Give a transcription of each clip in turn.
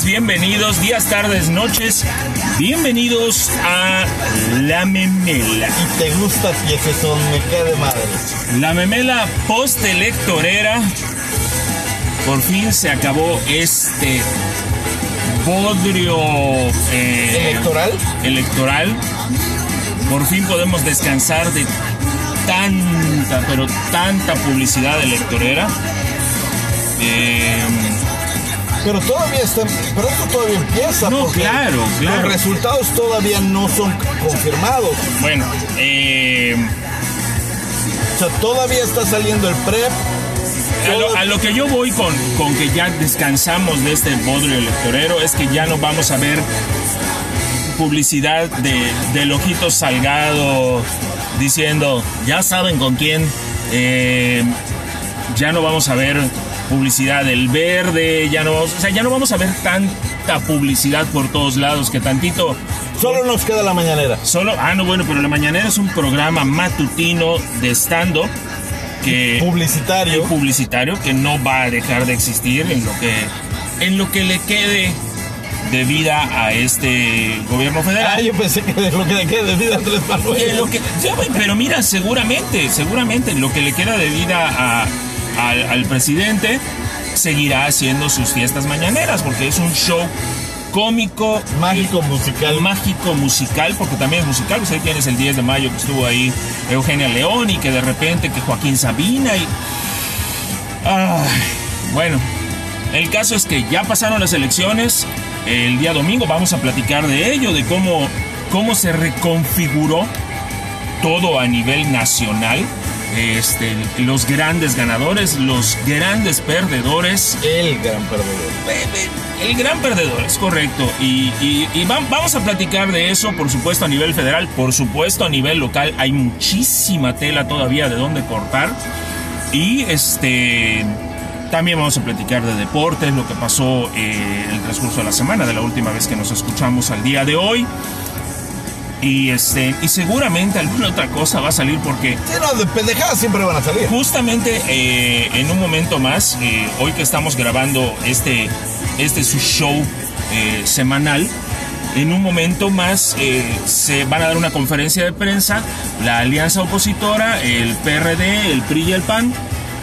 días, bienvenidos, días, tardes, noches. Bienvenidos a La Memela. Y te gusta son, me queda de madre. La Memela post-electorera. Por fin se acabó este bodrio eh, ¿Electoral? electoral. Por fin podemos descansar de tanta, pero tanta publicidad electorera. Eh, Pero todavía está, pero esto todavía empieza. No, porque claro, claro. Los resultados todavía no son confirmados. bueno, eh, O sea, todavía está saliendo el PREP. a, lo, a lo que yo voy con, con que ya descansamos de este bodrio electorero es que ya no vamos a ver publicidad de, del ojito salgado diciendo, ya saben con quién, eh, ya no vamos a ver publicidad del verde, ya no, o sea, ya no vamos a ver tanta publicidad por todos lados que tantito Solo nos queda la mañanera. Solo, ah, no, bueno, pero La Mañanera es un programa matutino de stand-up que Publicitario. publicitario que no va a dejar de existir en lo que en lo que le quede de vida a este gobierno Ah, federal. yo pensé que de lo que le queda de vida a Andrés Manuel. que- pero mira, seguramente, seguramente lo que le queda de vida a- al, al presidente seguirá haciendo sus fiestas mañaneras porque es un show cómico Mágico musical. mágico musical, porque también es musical, pues ahí tienes el 10 de mayo que estuvo ahí Eugenia León y que de repente que Joaquín Sabina y... Ay, bueno, el caso es que ya pasaron las elecciones, el día domingo vamos a platicar de ello, de cómo, cómo se reconfiguró todo a nivel nacional, este, los grandes ganadores, los grandes perdedores, El gran perdedor. el gran perdedor, es correcto. Y, y- y va- vamos a platicar de eso, por supuesto, a nivel federal, por supuesto, a nivel local. Hay muchísima tela todavía de dónde cortar. Y este. También vamos a platicar de deportes, lo que pasó eh, el transcurso de la semana, de la última vez que nos escuchamos al día de hoy. Y este. Y seguramente alguna otra cosa va a salir porque Sí, no, de pendejadas siempre van a salir. Justamente eh, en un momento más, eh, hoy que estamos grabando este, este su show eh, semanal, en un momento más se van a dar una conferencia de prensa, la alianza opositora, el PRD, el PRI y el PAN,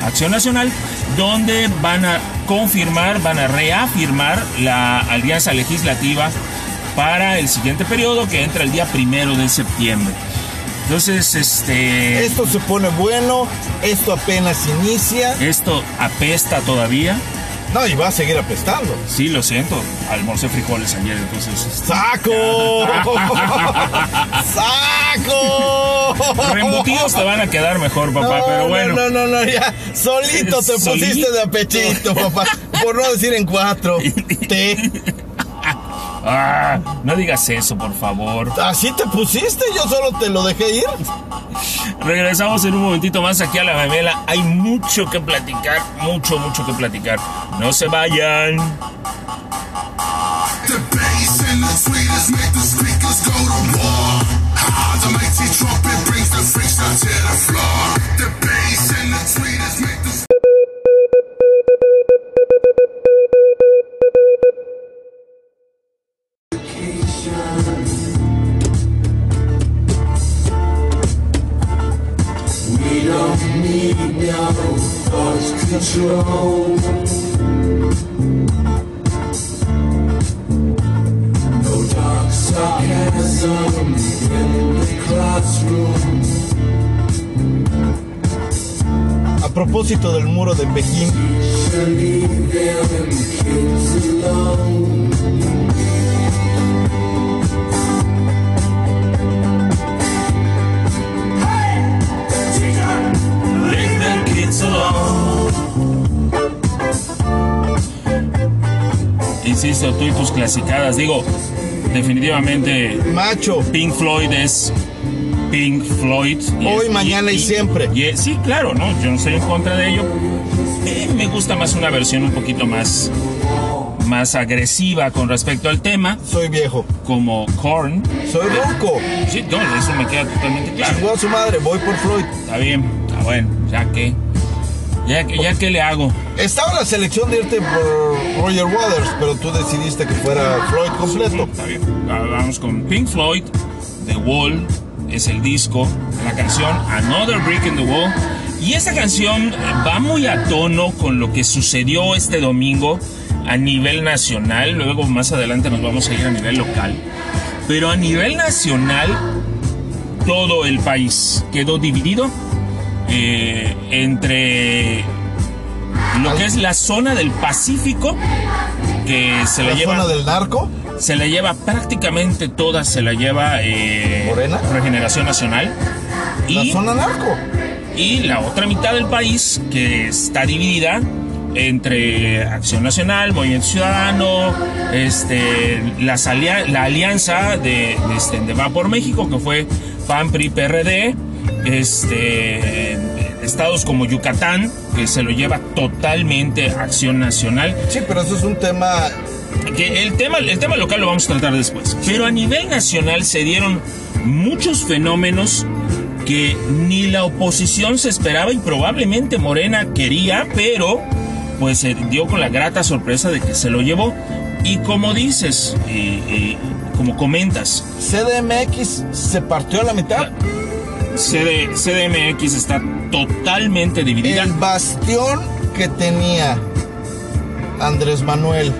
Acción Nacional, donde van a confirmar, van a reafirmar la alianza legislativa para el siguiente periodo que entra el día primero de septiembre. Entonces, este... Esto se pone bueno, esto apenas inicia. Esto apesta todavía. No, y va a seguir apestando. Sí, lo siento. Almorcé frijoles ayer, entonces. este, ¡Saco! ¡Saco! Reembutidos te van a quedar mejor, papá, No, pero bueno. No, no, no, ya. Solito te Solito. pusiste de apechito, papá. Por no decir en cuatro. Te. Ah, no digas eso, por favor. Así te pusiste, yo solo te lo dejé ir. Regresamos en un momentito más aquí a la memela. Hay mucho que platicar, mucho, mucho que platicar. No se vayan. The bass and the tweeters make control. No. A propósito del muro de Pekín, Insisto, tú y tus clasicadas. Digo, definitivamente macho. Pink Floyd es Pink Floyd. y Hoy, es- mañana y siempre. y es- sí, claro, ¿no? Yo no estoy en contra de ello. Eh, me gusta más una versión un poquito más, más agresiva con respecto al tema, Soy viejo. como Korn. Soy ruco. Sí, no, eso me queda totalmente claro. Chingó a su madre, voy por Floyd. Está bien, está bueno, ya que. Ya, ya que le hago. Estaba la selección de irte por Roger Waters, pero tú decidiste que fuera Floyd completo. Está bien. Vamos con Pink Floyd, The Wall, es el disco, la canción Another Brick in the Wall. Y esta canción va muy a tono con lo que sucedió este domingo a nivel nacional. Luego más adelante nos vamos a ir a nivel local. Pero a nivel nacional, todo el país quedó dividido eh, entre lo que es la zona del Pacífico, que se la, La lleva zona del narco. se la lleva prácticamente toda, se la lleva eh, ¿Morena? Regeneración Nacional. La Y, zona narco. y la otra mitad del país que está dividida entre Acción Nacional, Movimiento Ciudadano, este, las alia- la alianza de, de, este, de Va por México, que fue PAN, PRI, PRD, este, estados como Yucatán, que se lo lleva totalmente Acción Nacional. Sí, pero eso es un tema. Que el tema, el tema local lo vamos a tratar después. Pero a nivel nacional se dieron muchos fenómenos que ni la oposición se esperaba y probablemente Morena quería, pero pues se dio con la grata sorpresa de que se lo llevó. Y como dices, y, y como comentas, CDMX se partió a la mitad. CD CDMX está totalmente dividida. El bastión que tenía Andrés Manuel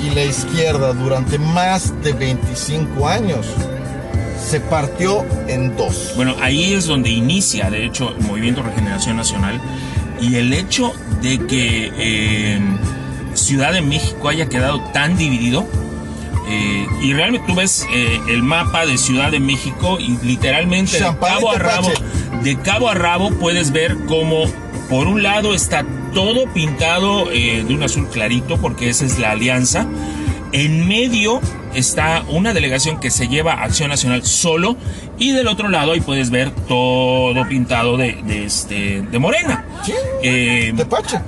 y la izquierda durante más de 25 años se partió en dos. Bueno, ahí es donde inicia, de hecho, el Movimiento Regeneración Nacional. Y el hecho de que eh, Ciudad de México haya quedado tan dividido. Eh, y realmente tú ves eh, el mapa de Ciudad de México y literalmente de cabo a rabo, de cabo a rabo puedes ver cómo por un lado está todo pintado eh, de un azul clarito porque esa es la alianza. En medio está una delegación que se lleva Acción Nacional solo y del otro lado ahí puedes ver todo pintado de, de, este, de Morena. Eh,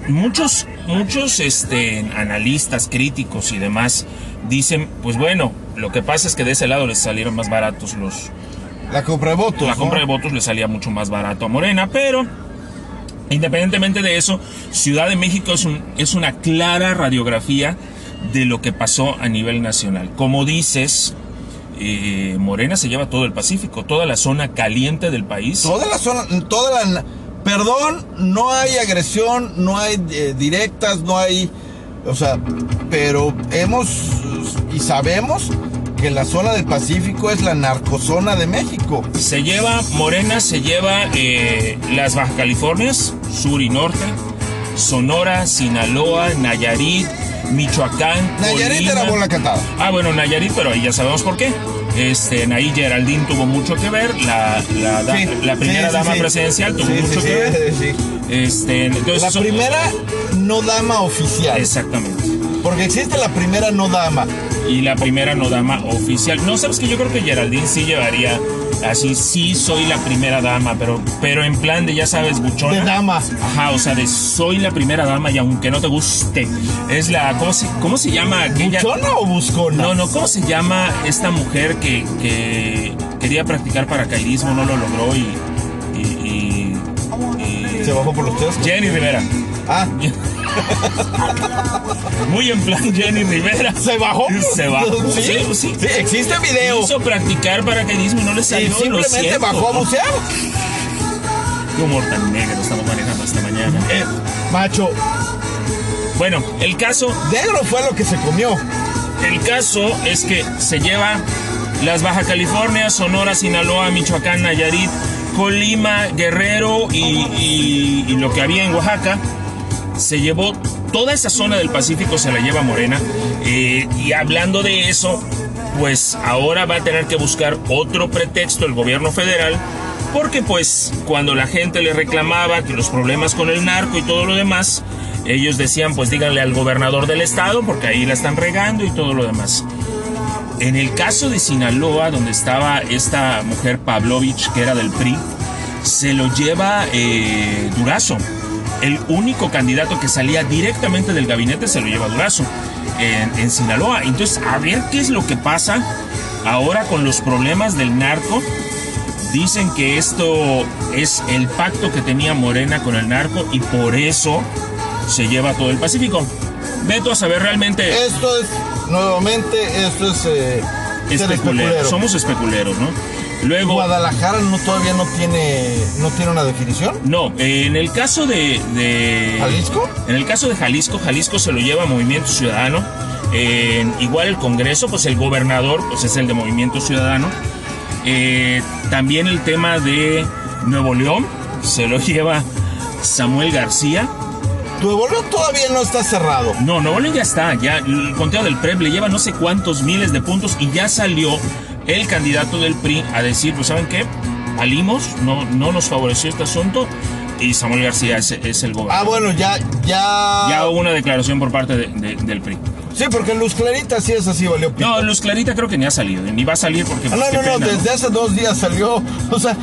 muchos, muchos este, analistas, críticos y demás dicen, pues bueno, lo que pasa es que de ese lado les salieron más baratos los... La compra de votos. La ¿no? compra de votos le salía mucho más barato a Morena, pero independientemente de eso, Ciudad de México es, un, es una clara radiografía de lo que pasó a nivel nacional. Como dices, eh, Morena se lleva todo el Pacífico, toda la zona caliente del país. Toda la zona, toda la... Perdón, no hay agresión, no hay eh, directas, no hay... O sea, pero hemos y sabemos que la zona del Pacífico es la narcozona de México. Se lleva, Morena se lleva eh, las Baja Californias, sur y norte, Sonora, Sinaloa, Nayarit, Michoacán. Nayarit era bola cantada. Ah, bueno, Nayarit, pero ahí ya sabemos por qué. Este, ahí Geraldine tuvo mucho que ver, la, la, da- Sí, la primera sí, sí, dama presidencial tuvo mucho que ver. sí. Este, entonces La son- primera no dama oficial. Exactamente. Porque existe la primera no dama. Y la primera no dama oficial. No, sabes que yo creo que Geraldine sí llevaría así, sí soy la primera dama, pero, pero en plan de ya sabes, buchona. De dama. Ajá, o sea, de soy la primera dama y aunque no te guste. Es la. ¿Cómo se, cómo se llama aquella? ¿Buchona o buscona? No, no, ¿cómo se llama esta mujer que, que quería practicar paracaidismo, no lo logró y. y- y- y- Se bajó por los tres. Jenny Rivera. Ah, Muy en plan Jenny Rivera. ¿se bajó? Se bajó. Sí, Sí, sí, sí. existe video. Quiso practicar paracaidismo y no le salió. simplemente bajó a bucear. Qué humor tan negro estamos manejando esta mañana. Eh, macho, Bueno, el caso, negro fue lo que se comió. el caso es que se lleva las Baja California, Sonora, Sinaloa, Michoacán, Nayarit, Colima, Guerrero y, y- y lo que había en Oaxaca. Se llevó toda esa zona del Pacífico, se la lleva Morena. Eh, y hablando de eso, pues ahora va a tener que buscar otro pretexto el gobierno federal. Porque pues cuando la gente le reclamaba que los problemas con el narco y todo lo demás, ellos decían pues díganle al gobernador del estado porque ahí la están regando y todo lo demás. En el caso de Sinaloa, donde estaba esta mujer Pavlovich, que era del PRI, se lo lleva eh, Durazo. El único candidato que salía directamente del gabinete se lo lleva Durazo en, en Sinaloa. Entonces, a ver qué es lo que pasa ahora con los problemas del narco Dicen que esto es el pacto que tenía Morena con el narco y por eso se lleva todo el Pacífico. Veto a saber realmente Esto es, nuevamente, esto es eh, especulero. especulero. Somos especuleros, ¿no? Luego, Guadalajara no, todavía no tiene, no tiene una definición. no, eh, en el caso de, de- ¿Jalisco? En el caso de Jalisco, Jalisco se lo lleva Movimiento Ciudadano. Eh, igual el Congreso, pues el gobernador, pues es el de Movimiento Ciudadano. Eh, también el tema de Nuevo León se lo lleva Samuel García. Nuevo León todavía no está cerrado. No, Nuevo León ya está, ya el conteo del PREP le lleva no sé cuántos miles de puntos y ya salió el candidato del PRI a decir, pues ¿saben qué? Alimos, no, no nos favoreció este asunto y Samuel García es, es el gobernador. Ah, bueno, ya, ya. Ya hubo una declaración por parte de- de- del PRI. Sí, porque Luz Clarita sí es así, valió pito. No, Luz Clarita creo que ni ha salido, ni va a salir porque... Ah, no, no, no, desde hace dos días salió. O sea,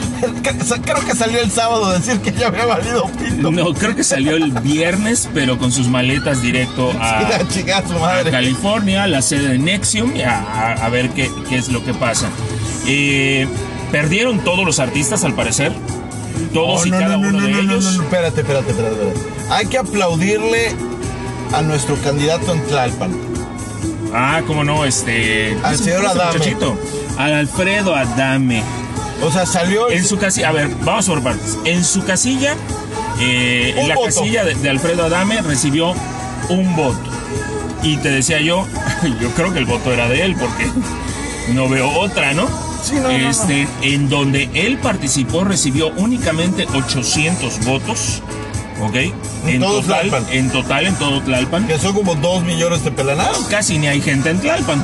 creo que salió el sábado a decir que ya había valido pito. No, creo que salió el viernes, pero con sus maletas directo a, chica, su a. California, la sede de Nexium, y a, a- a ver qué, qué es lo que pasa. Eh, perdieron todos los artistas, al parecer. Todos Oh, y no, cada no, no, uno no, de ellos. no, no, espérate, espérate, espérate, espérate. Hay que aplaudirle a nuestro candidato en Tlalpan. Ah, cómo no, este. Al ¿cómo se señor Adame. muchachito? Al Alfredo Adame. O sea, salió. En su casilla, a ver, vamos por partes. En su casilla, eh, en la voto. casilla de, de Alfredo Adame recibió un voto. Y te decía yo, yo creo que el voto era de él, porque no veo otra, ¿no? Sí, no, no, no. este, En donde él participó recibió únicamente 800 votos, ¿ok? En todo total, Tlalpan. en total, en todo Tlalpan. Que son como dos millones de pelanados. Casi ni hay gente en Tlalpan.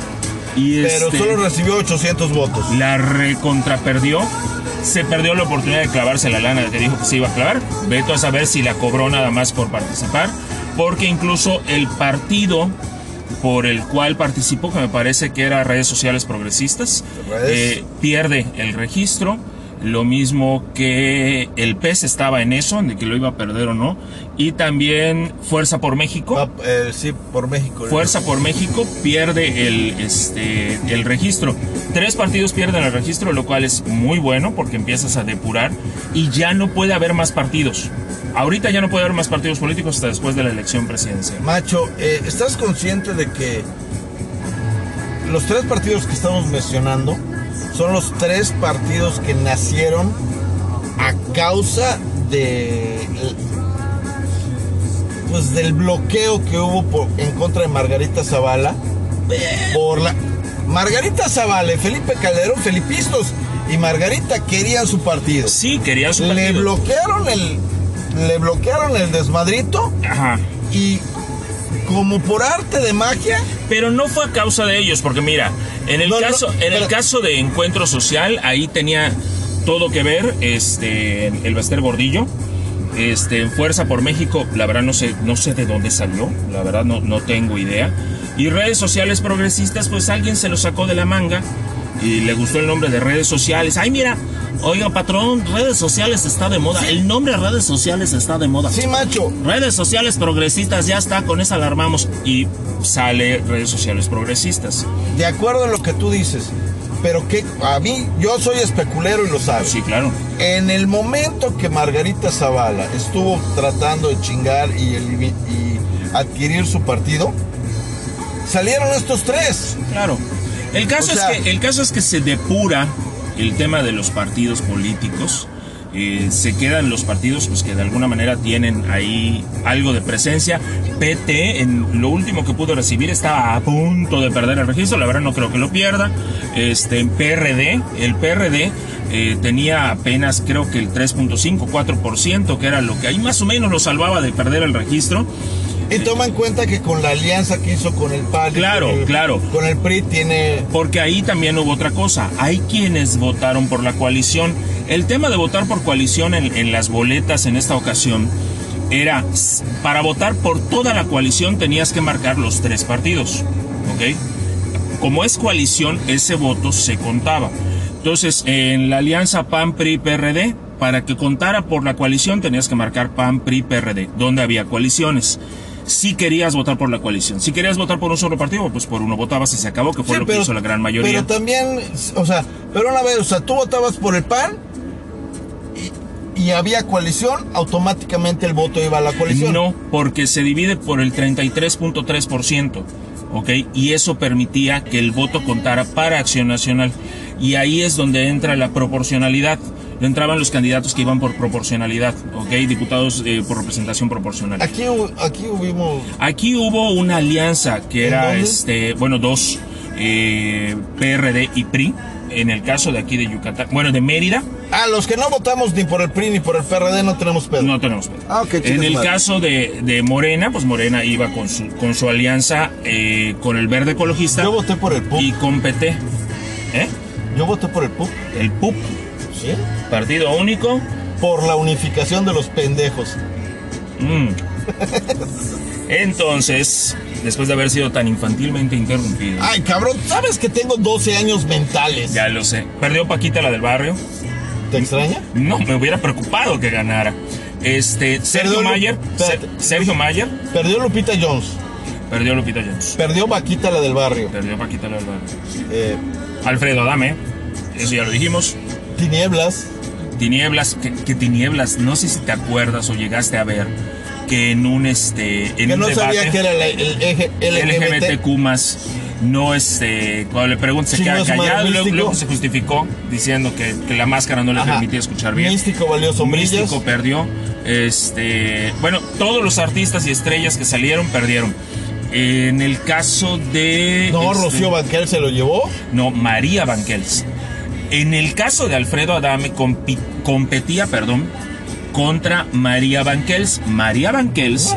Y Pero este, solo recibió 800 votos. la recontraperdió. Se perdió la oportunidad de clavarse la lana que dijo que se iba a clavar. Veto a saber si la cobró nada más por participar. Porque incluso el partido por el cual participó, que me parece que era redes sociales progresistas, eh, pierde el registro. Lo mismo que el PES estaba en eso, de que lo iba a perder o no. Y también Fuerza por México. Va, eh, sí, por México. Fuerza por México pierde el, este, el registro. Tres partidos pierden el registro, lo cual es muy bueno porque empiezas a depurar y ya no puede haber más partidos. Ahorita ya no puede haber más partidos políticos hasta después de la elección presidencial. Macho, eh, ¿estás consciente de que los tres partidos que estamos mencionando son los tres partidos que nacieron a causa de pues del bloqueo que hubo por- en contra de Margarita Zavala por la Margarita Zavala, Felipe Calderón, Felipistos y Margarita querían su partido. Sí, quería su Le partido. bloquearon el le bloquearon el desmadrito Ajá. y como por arte de magia, Pero no fue a causa de ellos, porque mira, en el No, no, caso, en el caso de Encuentro Social, ahí tenía todo que ver, este, el Bester Gordillo, este, en Fuerza por México, la verdad no sé, no sé de dónde salió, la verdad no, no tengo idea. Y redes sociales progresistas, pues alguien se lo sacó de la manga y le gustó el nombre de redes sociales. Ay, mira, oiga patrón, redes sociales está de moda. El nombre redes sociales está de moda. sí macho, Redes sociales progresistas, ya está, con esa alarmamos. Y sale redes sociales progresistas. de acuerdo a lo que tú dices, pero que a mí yo soy especulero y lo sabes. Sí, claro. En el momento que Margarita Zavala estuvo tratando de chingar y adquirir su partido, salieron estos tres. Claro. El caso, O sea- es que, el caso es que se depura el tema de los partidos políticos. Eh, se quedan los partidos pues, que de alguna manera tienen ahí algo de presencia. PT, en lo último que pudo recibir, estaba a punto de perder el registro. La verdad no creo que lo pierda. Este, PRD, el PRD eh, tenía apenas creo que el 3.5, 4%, que era lo que ahí más o menos lo salvaba de perder el registro. Y toma en cuenta que con la alianza que hizo con el PAN, Claro, con el- claro. con el PRI tiene Porque ahí también hubo otra cosa. Hay quienes votaron por la coalición. El tema de votar por coalición en, en las boletas en esta ocasión era, para votar por toda la coalición tenías que marcar los tres partidos. ¿Ok? Como es coalición, ese voto se contaba. Entonces, en la alianza PAN-PRI-PRD, para que contara por la coalición tenías que marcar PAN-PRI-PRD, donde había coaliciones. Si querías votar por la coalición, si querías votar por un solo partido, pues por uno votabas y se acabó, que fue Sí, lo que hizo la gran mayoría. Pero también, o sea, pero una vez, o sea, tú votabas por el PAN y había coalición, automáticamente el voto iba a la coalición. No, porque se divide por el 33.3%, ¿ok? Y eso permitía que el voto contara para Acción Nacional. Y ahí es donde entra la proporcionalidad. Entraban los candidatos que iban por proporcionalidad, ¿ok? Diputados eh, por representación proporcional. Aquí, aquí hubimos. Aquí hubo una alianza que ¿En era, dónde? este, bueno, dos, eh, PRD y PRI. En el caso de aquí de Yucatán, bueno, de Mérida, Ah, los que no votamos ni por el PRI ni por el PRD no tenemos pedo. no tenemos pedo. Ah, ok, chicas En el madre. caso de, de Morena, pues Morena iba con su, con su alianza eh, con el Verde Ecologista Yo voté por el PUP. y con PT. ¿Eh? Yo voté por el PUP. El PUP, ¿Sí? Partido Único. Por la unificación de los pendejos. Mm. Entonces, después de haber sido tan infantilmente interrumpido, Ay, cabrón, ¿sabes que tengo 12 años mentales? ya lo sé. Perdió Paquita la del barrio. ¿Te extraña? No, me hubiera preocupado que ganara. Este, Sergio Perdió- Mayer, espérate. Sergio Mayer, Perdió Lupita Jones. perdió Lupita Jones. Perdió Vaquita la del barrio. Perdió Paquita la del barrio. Eh, Alfredo Adame, eso ya lo dijimos. Tinieblas. Tinieblas, que, que tinieblas, no sé si te acuerdas o llegaste a ver que en un este en Que un no debate sabía que era la- el eje LGBT. LGBTQ más no este cuando le preguntas se queda callado y luego, luego se justificó diciendo que, que la máscara no le Ajá. permitía escuchar bien. Místico valió sombrillas. Místico perdió. Este, bueno, todos los artistas y estrellas que salieron perdieron. En el caso de No, este, Rocío Banquel se lo llevó. no, María Banquels. En el caso de Alfredo Adame competía, perdón, contra María Banquels. María Banquels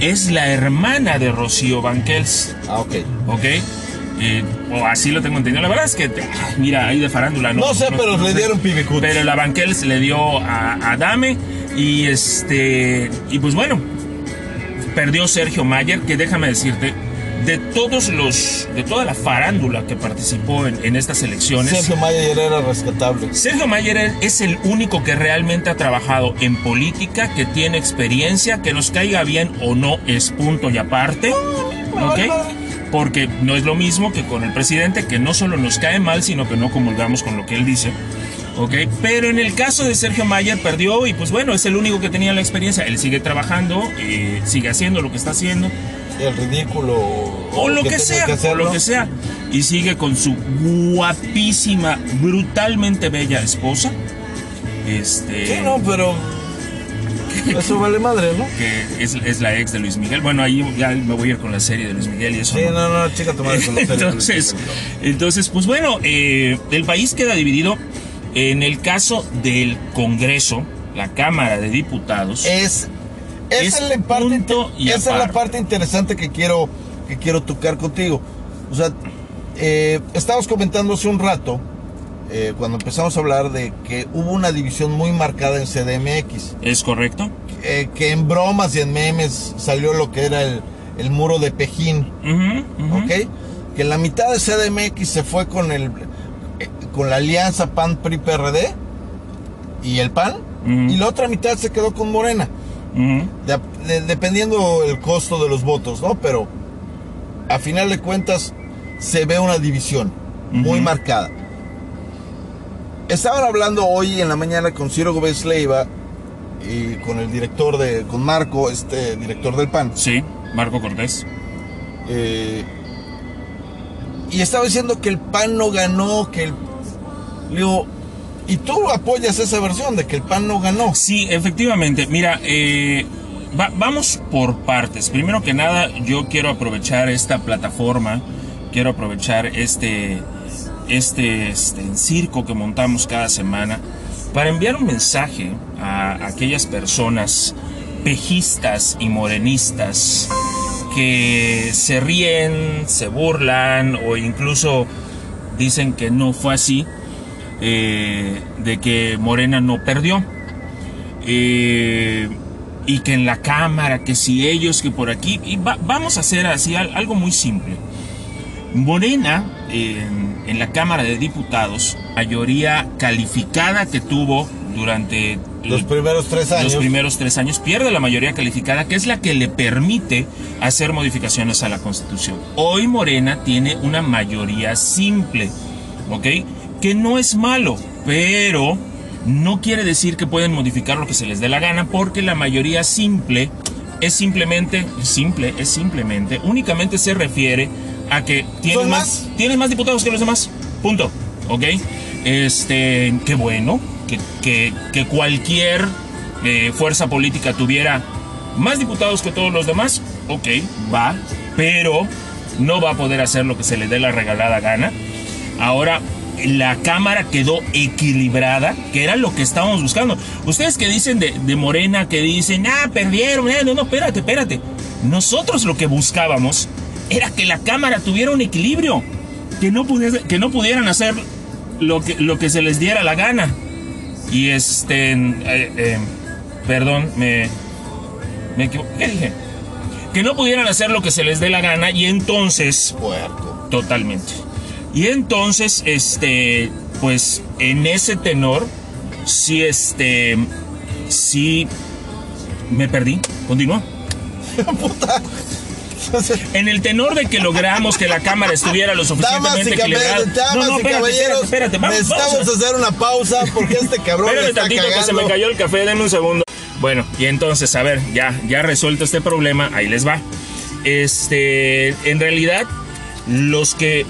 es la hermana de Rocío Banquels, Ah, ok. ¿ok? Eh, o así lo tengo entendido. La verdad es que, mira, ahí de farándula no. No sé, pero le sé. dieron pibicut. Pero la Banquels le dio a Adame y este y pues bueno, perdió Sergio Mayer, que déjame decirte, de todos los, de toda la farándula que participó en, en estas elecciones, Sergio Mayer era rescatable. Sergio Mayer es el único que realmente ha trabajado en política, que tiene experiencia, que nos caiga bien o no es punto y aparte, ¿ok? Porque no es lo mismo que con el presidente, que no solo nos cae mal, sino que no comulgamos con lo que él dice. ¿Ok? Pero en el caso de Sergio Mayer perdió y pues bueno, es el único que tenía la experiencia. Él sigue trabajando, eh, sigue haciendo lo que está haciendo, El ridículo. o lo que, sea, o lo que sea. Y sigue con su guapísima, brutalmente bella esposa. Este. Sí, no, pero. Eso vale madre, ¿no? Que es, es la ex de Luis Miguel. Bueno, ahí ya me voy a ir con la serie de Luis Miguel y eso. Sí, no. no, no, chica, tu madre con los entonces, entonces, pues bueno, eh, el país queda dividido. En el caso del Congreso, la Cámara de Diputados, Es. Esa Es es, la parte, punto y esa es la aparte. parte interesante que quiero, que quiero tocar contigo. O sea, eh, estábamos comentando hace un rato, eh, cuando empezamos a hablar de que hubo una división muy marcada en CDMX. ¿es correcto? eh, que en bromas y en memes salió lo que era el, el muro de Pejín. ¿ok? Que la mitad de CDMX se fue con el eh, con la alianza PAN PRI PRD y el PAN y la otra mitad se quedó con Morena, Ujú. de- de- dependiendo el costo de los votos, ¿no? Pero a final de cuentas se ve una división muy marcada. Estaban hablando hoy en la mañana con Ciro Gómez Leiva y con el director de, con Marco, este director del PAN. Sí, Marco Cortés. Eh, y estaba diciendo que el PAN no ganó, que el... Le digo, ¿y tú apoyas esa versión de que el PAN no ganó? Sí, efectivamente. Mira, eh, va- vamos por partes. Primero que nada, yo quiero aprovechar esta plataforma, quiero aprovechar este, este, este circo que montamos cada semana para enviar un mensaje a aquellas personas pejistas y morenistas que se ríen, se burlan o incluso dicen que no fue así, eh, de que Morena no perdió. Eh, y que en la Cámara, que si ellos, que por aquí, y va- vamos a hacer así al- algo muy simple. Morena, en, en la Cámara de Diputados, mayoría calificada que tuvo durante Los primeros tres años. los primeros tres años, pierde la mayoría calificada, que es la que le permite hacer modificaciones a la Constitución. Hoy Morena tiene una mayoría simple, ¿ok? Que no es malo, pero no quiere decir que pueden modificar lo que se les dé la gana, porque la mayoría simple es simplemente, simple, es simplemente, únicamente se refiere a que tienes ¿Son más, más? tienes más diputados que los demás. Punto. ¿Ok? Este, qué bueno que, que- que cualquier eh, fuerza política tuviera más diputados que todos los demás. Ok, va. Pero no va a poder hacer lo que se le dé la regalada gana. Ahora, la Cámara quedó equilibrada, que era lo que estábamos buscando. Ustedes que dicen de, de Morena, que dicen, ah, perdieron, eh, no, no, espérate, espérate. Nosotros lo que buscábamos era que la Cámara tuviera un equilibrio, que no, pudiese- que no pudieran hacer lo que, lo que se les diera la gana. Y este, eh, eh, perdón, me, me equivoqué. ¿Qué dije? Que no pudieran hacer lo que se les dé la gana y entonces. Totalmente. Y entonces, este, pues en ese tenor, sí, este, sí, me perdí. Continúa. Puta. En el tenor de que logramos que la cámara estuviera lo suficientemente equilibrada. damas y caballeros, espérate, espérate, vamos, necesitamos a- hacer una pausa porque este cabrón le Espérame está tantito que se me cayó el café, denme un segundo. Bueno, y entonces, a ver, ya, ya resuelto este problema, ahí les va. Este, en realidad, los que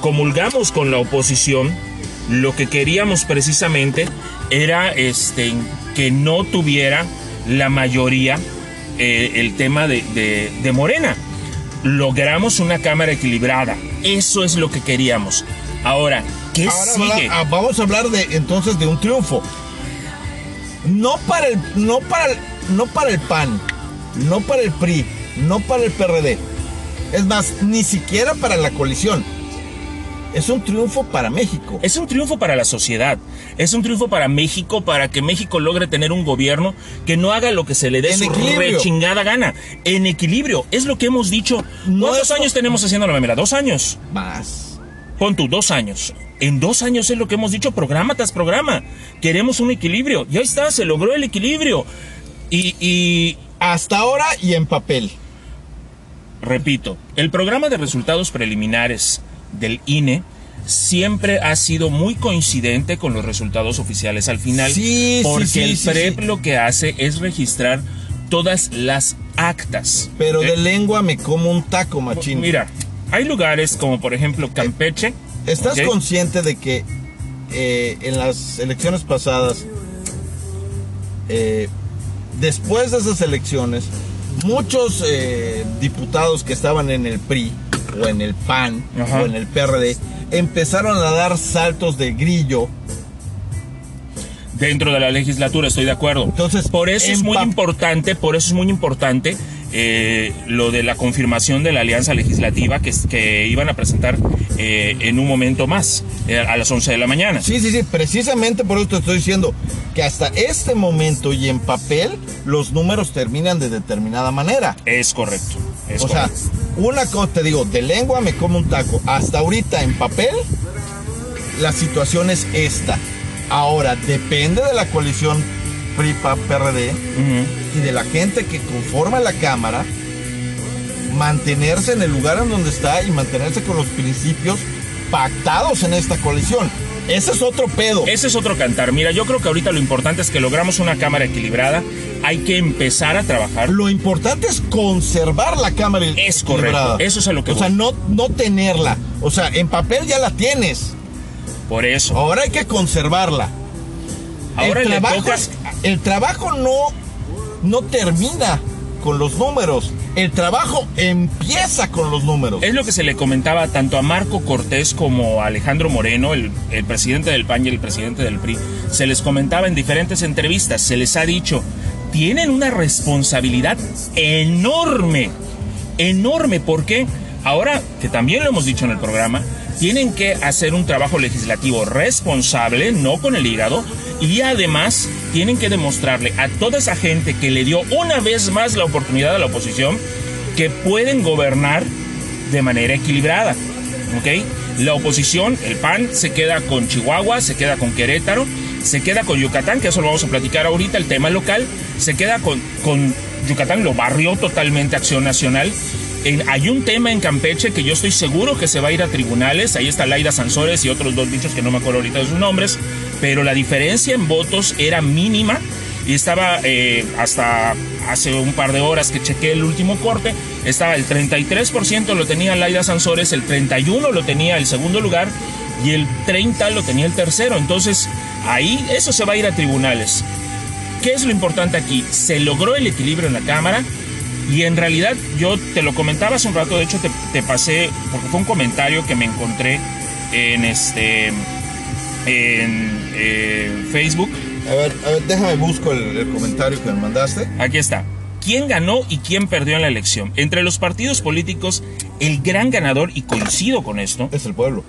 comulgamos con la oposición, lo que queríamos precisamente era este, que no tuviera la mayoría eh, el tema de, de- de Morena. Logramos una cámara equilibrada. Eso es lo que queríamos. Ahora, ¿qué Ahora sigue? va- ah, vamos a hablar de entonces de un triunfo. No para el no para el, no para el PAN, no para el PRI, no para el PRD. Es más, ni siquiera para la coalición. Es un triunfo para México. Es un triunfo para la sociedad, es un triunfo para México, para que México logre tener un gobierno que no haga lo que se le dé En su equilibrio. rechingada gana. En equilibrio, es lo que hemos dicho. No ¿Cuántos es- años tenemos haciendo la memela? Dos años. Más. Pon tú, dos años. En dos años es lo que hemos dicho, programa tras programa. Queremos un equilibrio. Y ahí está, se logró el equilibrio. Y, y Hasta ahora y en papel. repito, el programa de resultados preliminares del INE siempre ha sido muy coincidente con los resultados oficiales al final. Sí, sí, porque sí, el sí, PREP sí. lo que hace es registrar todas las actas. Pero de lengua me como un taco, machín. Mira, hay lugares como por ejemplo Campeche. ¿Estás consciente de que eh, en las elecciones pasadas, eh, después de esas elecciones, muchos eh, diputados que estaban en el PRI o en el PAN Ajá. o en el PRD empezaron a dar saltos de grillo? dentro de la legislatura, estoy de acuerdo. Entonces, por eso es muy importante, por eso es muy importante eh, lo de la confirmación de la alianza legislativa que, que iban a presentar eh, en un momento más, eh, a las 11 de la mañana. Sí, sí, sí, precisamente por eso te estoy diciendo que hasta este momento y en papel los números terminan de determinada manera. Es correcto. es o sea, una cosa te digo, de lengua me como un taco. Hasta ahorita en papel, la situación es esta. Ahora, depende de la coalición PRI-PAN-PRD Ujú. y de la gente que conforma la Cámara, mantenerse en el lugar en donde está y mantenerse con los principios pactados en esta coalición. Ese es otro pedo. Ese es otro cantar. Mira, yo creo que ahorita lo importante es que logramos una cámara equilibrada. Hay que empezar a trabajar. Lo importante es conservar la cámara Es equilibrada. correcto, eso es a lo que O sea, voy. no, no tenerla. O sea, en papel ya la tienes. Por eso. Ahora hay que conservarla. Ahora el le trabajo, toca. es- el trabajo no, no termina con los números. El trabajo empieza con los números. Es lo que se le comentaba tanto a Marco Cortés como a Alejandro Moreno, el, el presidente del PAN y el presidente del PRI. Se les comentaba en diferentes entrevistas, se les ha dicho, tienen una responsabilidad enorme, enorme, porque ahora, que también lo hemos dicho en el programa, tienen que hacer un trabajo legislativo responsable, no con el hígado, y además tienen que demostrarle a toda esa gente que le dio una vez más la oportunidad a la oposición que pueden gobernar de manera equilibrada. ¿Ok? La oposición, el PAN, se queda con Chihuahua, se queda con Querétaro, se queda con Yucatán, que eso lo vamos a platicar ahorita, el tema local, se queda con, con Yucatán, lo barrió totalmente Acción Nacional. Hay un tema en Campeche que yo estoy seguro que se va a ir a tribunales. Ahí está Laida Sansores y otros dos bichos que no me acuerdo ahorita de sus nombres. Pero la diferencia en votos era mínima y estaba eh, hasta hace un par de horas que chequé el último corte, estaba el 33% lo tenía Laida Sansores, el 31% lo tenía el segundo lugar y el 30% lo tenía el tercero. Entonces ahí eso se va a ir a tribunales. ¿Qué es lo importante aquí? Se logró el equilibrio en la Cámara y en realidad yo te lo comentaba hace un rato, de hecho te, te pasé, porque fue un comentario que me encontré en este eh, Facebook. A ver, a ver, déjame busco el, el comentario que me mandaste. Aquí está. ¿Quién ganó y quién perdió en la elección? Entre los partidos políticos, el gran ganador, y coincido con esto, Es el pueblo.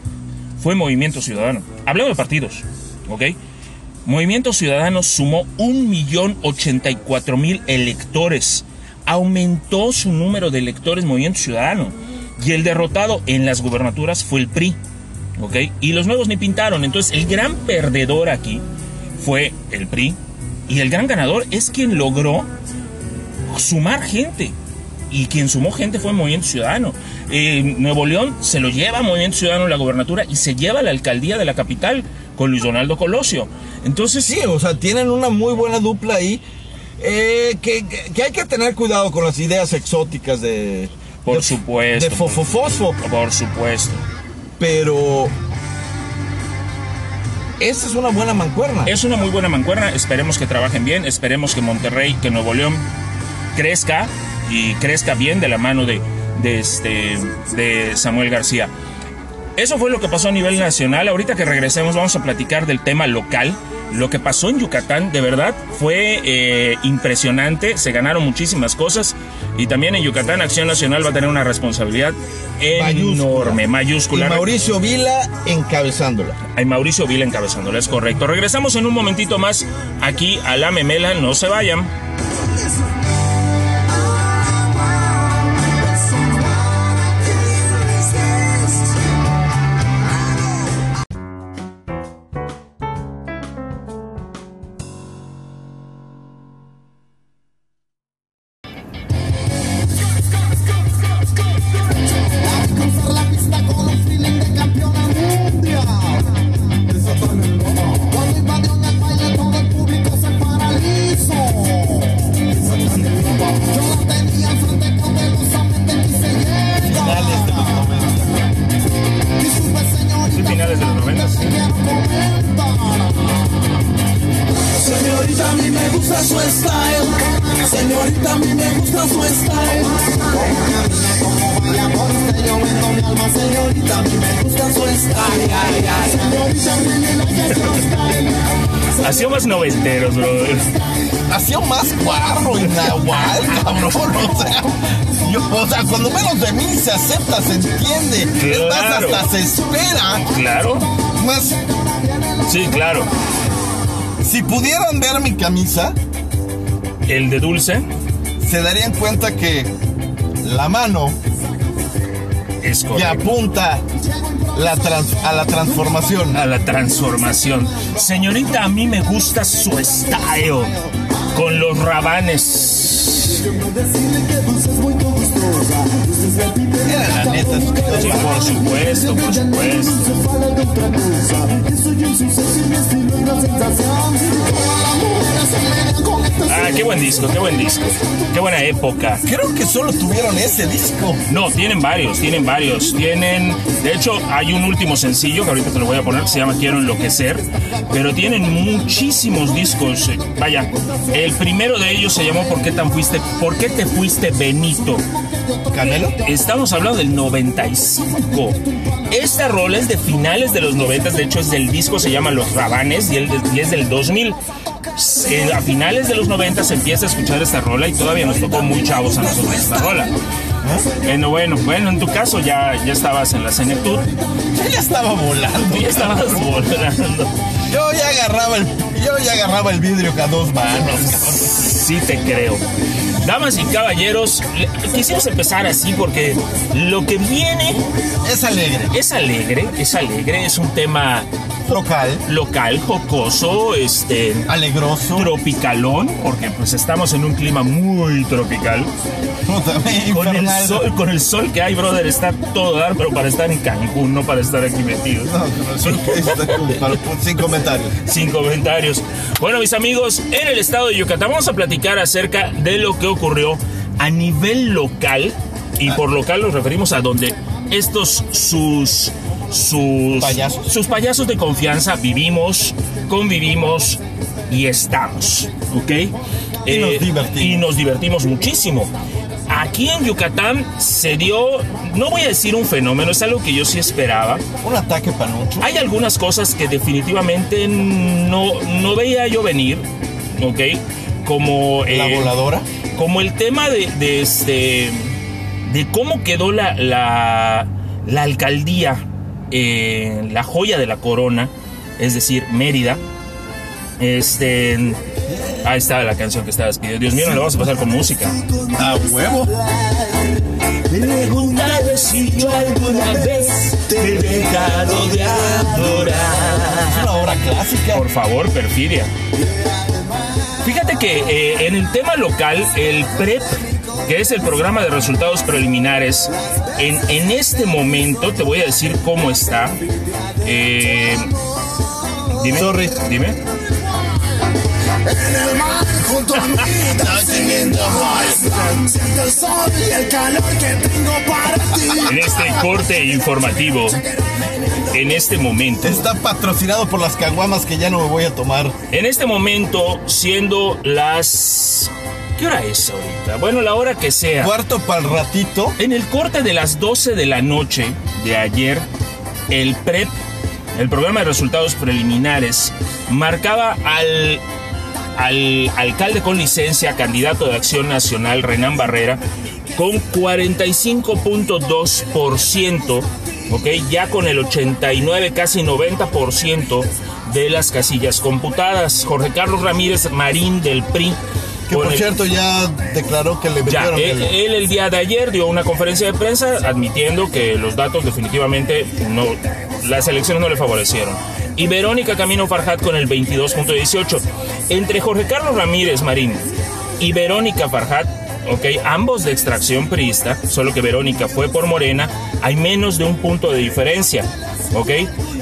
fue Movimiento Ciudadano. Hablando de partidos, ¿ok? Movimiento Ciudadano sumó 1.084.000 electores. Aumentó su número de electores Movimiento Ciudadano. Y el derrotado en las gubernaturas fue el PRI. ¿Ok? Y los nuevos ni pintaron. Entonces, el gran perdedor aquí fue el PRI. Y el gran ganador es quien logró sumar gente. Y quien sumó gente fue Movimiento Ciudadano. Eh, Nuevo León se lo lleva Movimiento Ciudadano la gobernatura y se lleva la alcaldía de la capital con Luis Donaldo Colosio. Entonces, Sí, o sea, tienen una muy buena dupla ahí. eh, que, que- hay que tener cuidado con las ideas exóticas de. Por de- supuesto. De por supuesto. Pero. Esta es una buena mancuerna. Es una muy buena mancuerna. Esperemos que trabajen bien. Esperemos que Monterrey, que Nuevo León crezca y crezca bien de la mano de, de, este, de Samuel García. Eso fue lo que pasó a nivel nacional. Ahorita que regresemos vamos a platicar del tema local. Lo que pasó en Yucatán, de verdad, fue eh, impresionante. Se ganaron muchísimas cosas. Y también en Yucatán Acción Nacional va a tener una responsabilidad enorme, Y mayúscula. Mauricio Vila encabezándola. Hay Mauricio Vila encabezándola, es correcto. Regresamos en un momentito más aquí a La Memela, no se vayan. El de Dulce se darían cuenta que la mano es apunta la trans- a la transformación. A la transformación. Señorita, a mí me gusta su style. Con los rabanes. Era la neta. Sí, por supuesto, por supuesto. Ah, qué buen disco, qué buen disco. Qué buena época. Creo que solo tuvieron ese disco. No, tienen varios, tienen varios. Tienen, de hecho, hay un último sencillo que ahorita te lo voy a poner que se llama Quiero enloquecer, pero tienen muchísimos discos. Vaya, el primero de ellos se llamó ¿Por qué, tan fuiste, ¿Por qué te fuiste Benito? Canelo. Estamos hablando del 95. Esta rola es de finales de los 90, de hecho es del disco, se llama Los Rabanes y, el- y es del 2000. Se- a finales de los 90 se empieza a escuchar esta rola y todavía nos tocó muy chavos a nosotros esta rola. Bueno, bueno, bueno, en tu caso ya, ya estabas en la senectud, Yo ya estaba volando. ya estabas volando. Yo ya agarraba el, yo ya agarraba el vidrio con dos manos. Sí te creo. Damas y caballeros, le- quisimos empezar así porque lo que viene Es alegre. Es alegre, es alegre, es un tema Local. local, jocoso, este, Alegroso. tropicalón, porque pues estamos en un clima muy tropical. Puta, Con el, sol, con el sol que hay, brother, está todo dar, pero para estar en Cancún, no para estar aquí metidos. No, con el sol que está como para- sin comentarios. Sin comentarios. Bueno, mis amigos, en el estado de Yucatán vamos a platicar acerca de lo que ocurrió a nivel local. Y por local nos referimos a donde estos sus sus Payasos. sus payasos de confianza vivimos, convivimos y estamos, ¿ok? Eh, Y nos divertimos. Y nos divertimos muchísimo. Aquí en Yucatán se dio, no voy a decir un fenómeno, es algo que yo sí esperaba. Un ataque panucho. Hay algunas cosas que definitivamente no, no veía yo venir, ¿ok? Como, La eh, voladora. como el tema de, de este de cómo quedó la, la, la alcaldía, eh, la joya de la corona, es decir, Mérida. Este, ahí está la canción que estabas pidiendo. Dios mío, no le vamos a pasar con música. A huevo. Pregúntale si yo alguna vez te he dejado de adorar. Es una obra clásica. Por favor, perfidia. Fíjate que eh, en el tema local, el PREP, que es el programa de resultados preliminares, en, en este momento te voy a decir cómo está. Eh, dime. Sorry. Dime. En el mar junto a mí, dancing in the high Siento el sol y el calor que tengo para ti. En este corte informativo, en este momento, Está patrocinado por las caguamas que ya no me voy a tomar. en este momento, siendo las. ¿Qué hora es ahorita? Bueno, la hora que sea. Cuarto para el ratito. En el corte de las 12 de la noche de ayer, el PREP, el programa de resultados preliminares, marcaba al, al alcalde con licencia, candidato de Acción Nacional, Renán Barrera, con 45.2%, ¿ok? Ya con el 89, casi 90% de las casillas computadas. Jorge Carlos Ramírez Marín del PRI. Que por el- cierto ya declaró que le ya, metieron él, el... él el día de ayer dio una conferencia de prensa admitiendo que los datos definitivamente no, las elecciones no le favorecieron. Y Verónica Camino Farjat con el 22.18. Entre Jorge Carlos Ramírez Marín y Verónica Farjat, ok, ambos de extracción priista, solo que Verónica fue por Morena, hay menos de un punto de diferencia. ¿ok?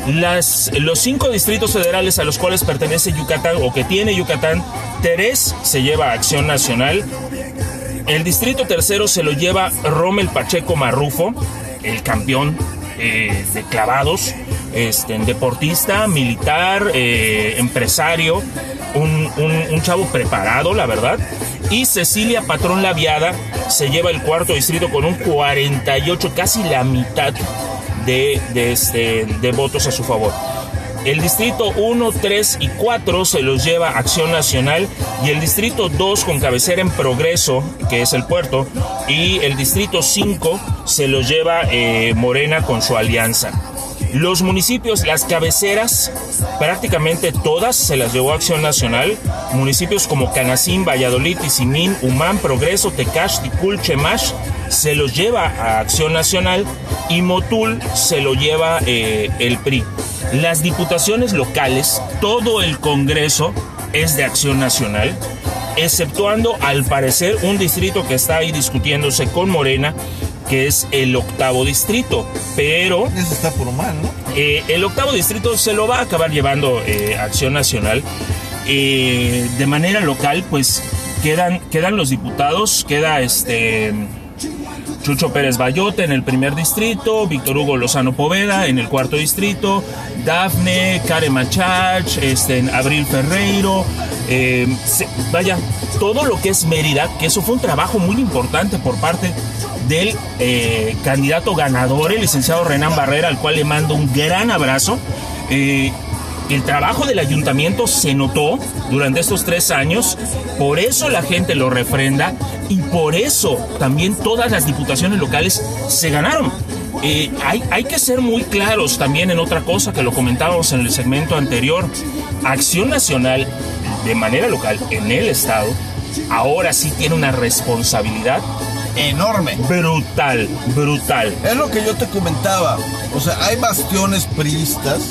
Las, los cinco distritos federales a los cuales pertenece Yucatán o que tiene Yucatán, tres se lleva a Acción Nacional, el distrito tercero se lo lleva Rommel Pacheco Marrufo, el campeón eh, de clavados, este, deportista, militar, eh, empresario, un, un- chavo preparado, la verdad. Y Cecilia Patrón Laviada se lleva el cuarto distrito con un 48, casi la mitad de, de, este, de votos a su favor. El distrito 1, 3 y 4 se los lleva Acción Nacional y el distrito 2 con cabecera en Progreso, que es el puerto, y el distrito 5 se los lleva eh, Morena con su alianza. Los municipios, las cabeceras, prácticamente todas se las llevó Acción Nacional. Municipios como Canacín, Valladolid, Tizimín, Humán, Progreso, Tecash, Ticul, Chemash, se los lleva a Acción Nacional y Motul se lo lleva eh, el PRI. Las diputaciones locales, todo el Congreso es de Acción Nacional, exceptuando al parecer un distrito que está ahí discutiéndose con Morena, que es el octavo distrito. Pero Eso está por mal, ¿no? eh, el octavo distrito se lo va a acabar llevando eh, Acción Nacional. Eh, de manera local, pues quedan, quedan los diputados, queda este Chucho Pérez Bayote en el primer distrito, Víctor Hugo Lozano Poveda en el cuarto distrito, Dafne, Karen Machach, este, Abril Ferreiro, eh, se- vaya, todo lo que es Mérida, que eso fue un trabajo muy importante por parte del eh, candidato ganador, el licenciado Renan Barrera, al cual le mando un gran abrazo. Eh, el trabajo del ayuntamiento se notó durante estos tres años, por eso la gente lo refrenda y por eso también todas las diputaciones locales se ganaron. Eh, hay, hay que ser muy claros también en otra cosa que lo comentábamos en el segmento anterior. Acción Nacional, de manera local, en el Estado, ahora sí tiene una responsabilidad Enorme. brutal, brutal. Es lo que yo te comentaba. O sea, hay bastiones priistas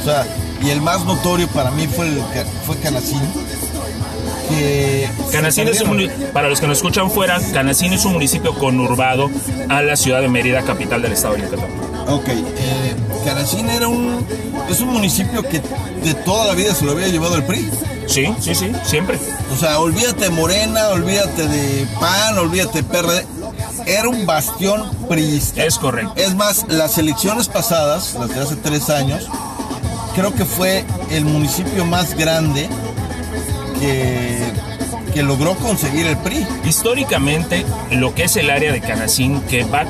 O sea, y el más notorio para mí fue, el, fue Canacín. Que Canacín es un para los que nos escuchan fuera, Canacín es un municipio conurbado a la ciudad de Mérida, capital del estado de Yucatán. Ok, eh, Canacín era un, es un municipio que de toda la vida se lo había llevado el PRI. Sí, sí, sí, siempre. O sea, olvídate de Morena, olvídate de PAN, olvídate de PRD. Era un bastión priista. Es correcto. Es más, las elecciones pasadas, las de hace tres años, creo que fue el municipio más grande que, que logró conseguir el PRI. Históricamente, lo que es el área de Canacín, que va,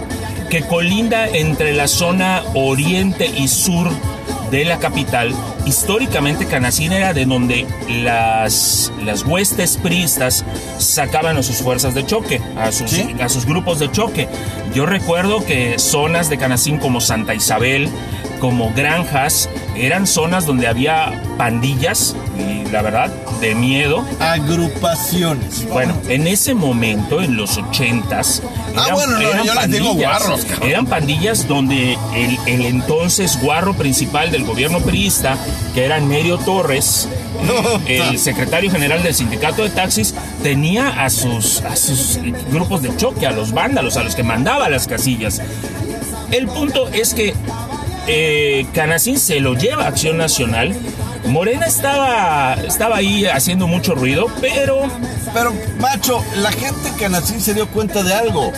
que colinda entre la zona oriente y sur de la capital, históricamente Canacín era de donde las, las huestes priistas sacaban a sus fuerzas de choque, a sus, Sí. a sus grupos de choque. Yo recuerdo que zonas de Canacín como Santa Isabel, como granjas, eran zonas donde había pandillas, y la verdad, de miedo, Agrupaciones. bueno, en ese momento, en los ochentas, Ah, bueno, no, yo les digo guarros, cabrón. eran pandillas donde el, el entonces guarro principal del gobierno priista, que era Nerio Torres, el secretario general del sindicato de taxis, tenía a sus, a sus grupos de choque, a los vándalos, a los que mandaba las casillas. El punto es que eh, Canacín se lo lleva a Acción Nacional. Morena estaba, estaba ahí haciendo mucho ruido, pero Pero, macho, la gente en Canacín se dio cuenta de algo.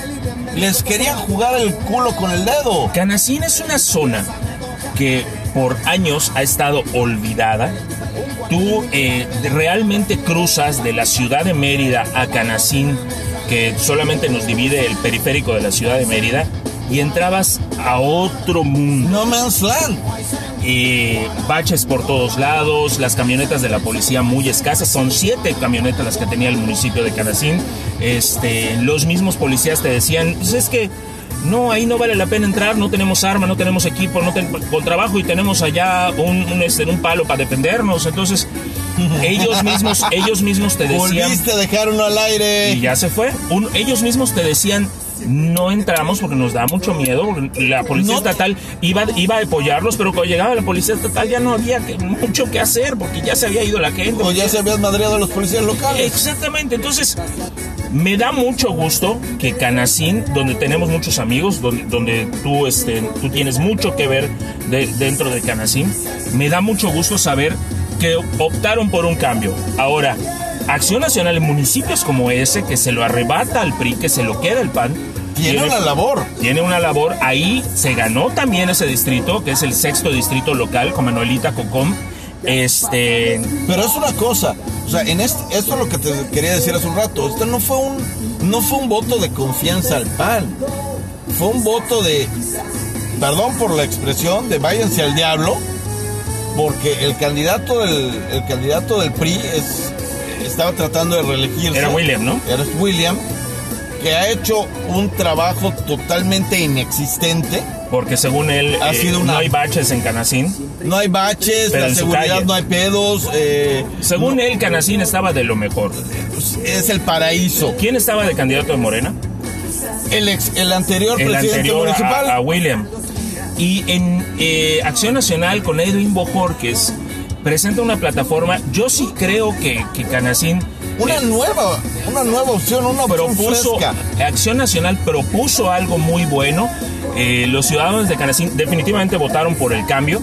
Les querían jugar el culo con el dedo. Canacín es una zona que por años ha estado olvidada. Tú eh, realmente cruzas de la ciudad de Mérida a Canacín, que solamente nos divide el periférico de la ciudad de Mérida, y entrabas a otro mundo. No Man's Land. Eh, baches por todos lados, las camionetas de la policía muy escasas, son siete camionetas las que tenía el municipio de Canacín. Este, los mismos policías te decían, pues es que no, ahí no vale la pena entrar, no tenemos arma, no tenemos equipo, no ten- con trabajo y tenemos allá un, un, este, un palo para defendernos. Entonces, ellos mismos, ellos mismos te decían Volviste a dejar uno al aire. y ya se fue. Un- ellos mismos te decían, no entramos porque nos da mucho miedo. La policía No. estatal iba, iba a apoyarlos, pero cuando llegaba la policía estatal ya no había que- mucho que hacer porque ya se había ido la gente. O ya se habían madreado a los policías locales. Exactamente, entonces me da mucho gusto que Canacín, donde tenemos muchos amigos, donde, donde tú, este, tú tienes mucho que ver de- dentro de Canacín, me da mucho gusto saber que optaron por un cambio. Ahora, Acción Nacional en municipios como ese, que se lo arrebata al PRI, que se lo queda el PAN, Tiene una labor. tiene una labor. Ahí se ganó también ese distrito, que es el sexto distrito local, con Manuelita Cocom. Este, Pero es una cosa, o sea, en este, esto es lo que te quería decir hace un rato. Esto no fue un, no fue un voto de confianza al PAN. Fue un voto de, perdón por la expresión, de váyanse al diablo, porque el candidato del, el candidato del PRI es, estaba tratando de reelegirse. Era William, ¿no? Era William, que ha hecho un trabajo totalmente inexistente. porque según él Ha eh, sido una- no hay baches en Canacín. No hay baches, Pero la seguridad calle. no hay pedos. eh, Según él, Canacín estaba de lo mejor. es el paraíso. ¿Quién estaba de candidato de Morena? El, ex, el anterior El presidente anterior municipal. a, a William. Y en eh, Acción Nacional con Edwin Bojorques presenta una plataforma. Yo sí creo que, que Canacín una nueva, una nueva opción, una opción propuso, fresca. Acción Nacional propuso algo muy bueno. Eh, los ciudadanos de Canacín definitivamente votaron por el cambio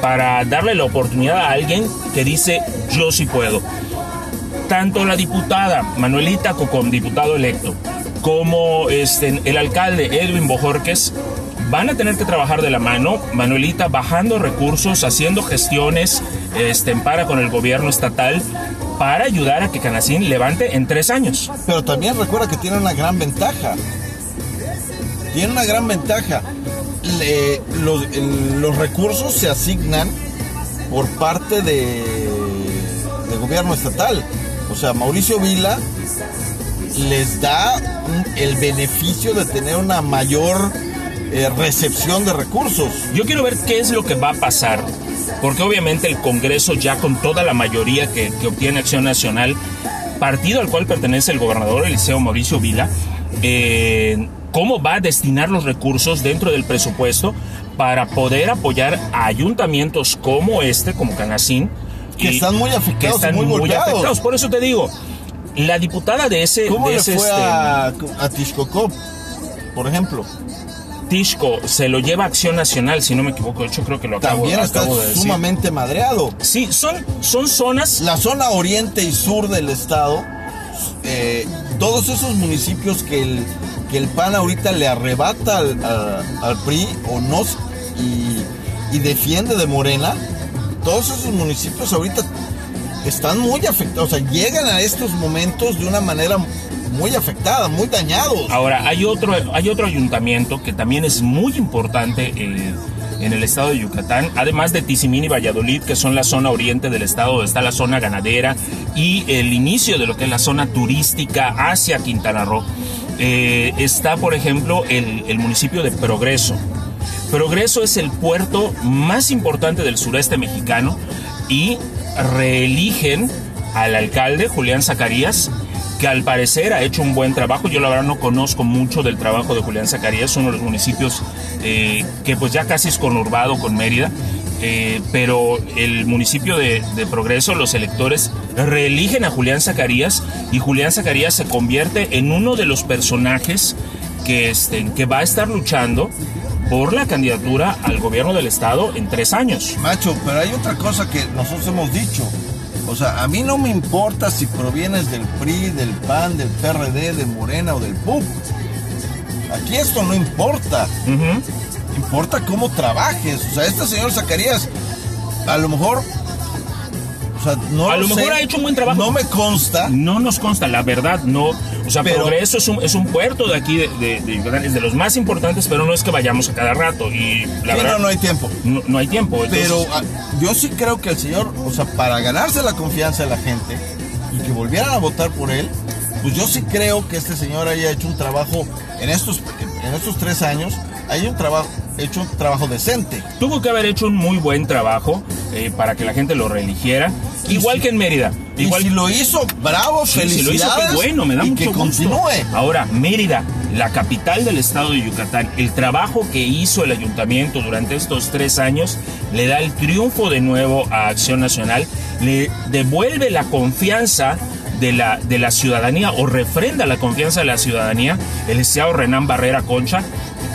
para darle la oportunidad a alguien que dice yo sí puedo. Tanto la diputada Manuelita Cocom, diputado electo, como este, el alcalde Edwin Bojorques van a tener que trabajar de la mano, Manuelita bajando recursos, haciendo gestiones este, en para con el gobierno estatal para ayudar a que Canacín levante en tres años. Pero también recuerda que tiene una gran ventaja. Tiene una gran ventaja. Los, recursos se asignan por parte de gobierno estatal. O sea, Mauricio Vila les da un- el beneficio de tener una mayor eh, recepción de recursos. Yo quiero ver qué es lo que va a pasar, porque obviamente el Congreso ya con toda la mayoría que, que obtiene Acción Nacional, partido al cual pertenece el gobernador Eliseo Mauricio Vila, eh, cómo va a destinar los recursos dentro del presupuesto para poder apoyar a ayuntamientos como este, como Canacín. Que y- están muy afectados, están muy golpeados. afectados. Por eso te digo, la diputada de ese, ¿Cómo de le ese, fue este, a, a Tishkokov, por ejemplo? Tishko se lo lleva a Acción Nacional, si no me equivoco. De hecho, creo que lo acabo, También está acabo de decir. sumamente madreado. Sí, son, son zonas. La zona oriente y sur del estado, eh, todos esos municipios que el, que el PAN ahorita le arrebata al, a- al PRI o no y, y defiende de Morena, todos esos municipios ahorita están muy afectados, o sea, llegan a estos momentos de una manera muy afectada, muy dañados. Ahora, hay otro, hay otro ayuntamiento que también es muy importante eh, en el estado de Yucatán, además de Tizimín y Valladolid, que son la zona oriente del estado, donde está la zona ganadera y el inicio de lo que es la zona turística hacia Quintana Roo. Eh, está, por ejemplo, el, el municipio de Progreso. Progreso es el puerto más importante del sureste mexicano y reeligen al alcalde Julián Zacarías, que al parecer ha hecho un buen trabajo. Yo la verdad no conozco mucho del trabajo de Julián Zacarías, uno de los municipios eh, que pues ya casi es conurbado con Mérida. eh, pero el municipio de, Progreso, los electores reeligen a Julián Zacarías y Julián Zacarías se convierte en uno de los personajes que, este, que va a estar luchando por la candidatura al gobierno del estado en tres años. Macho, pero hay otra cosa que nosotros hemos dicho. O sea, a mí no me importa si provienes del PRI, del PAN, del PRD, de Morena o del PUC. Aquí esto no importa. Importa cómo trabajes. O sea, este señor Zacarías, a lo mejor. O sea, no A lo mejor ha hecho un buen trabajo. No me consta. No nos consta, la verdad, no. O sea, Pero- Progreso es un, es un puerto de aquí de, de- de es de los más importantes, pero no es que vayamos a cada rato. Y la Sí, verdad, no, no hay tiempo. no, no hay tiempo. entonces- Pero ah, yo sí creo que el señor, o sea, para ganarse la confianza de la gente y que volvieran a votar por él, pues yo sí creo que este señor haya hecho un trabajo en estos, en estos tres años, haya un trabajo, hecho un trabajo decente. tuvo que haber hecho un muy buen trabajo eh, para que la gente lo reeligiera. Igual si- que en Mérida. Y Igual si lo hizo, bravo, Sí, si lo felicidades. hizo, qué bueno, me da y mucho que gusto. continúe. Ahora, Mérida, la capital del estado de Yucatán, el trabajo que hizo el ayuntamiento durante estos tres años le da el triunfo de nuevo a Acción Nacional, le devuelve la confianza de la, de la ciudadanía o refrenda la confianza de la ciudadanía, el licenciado Renán Barrera Concha,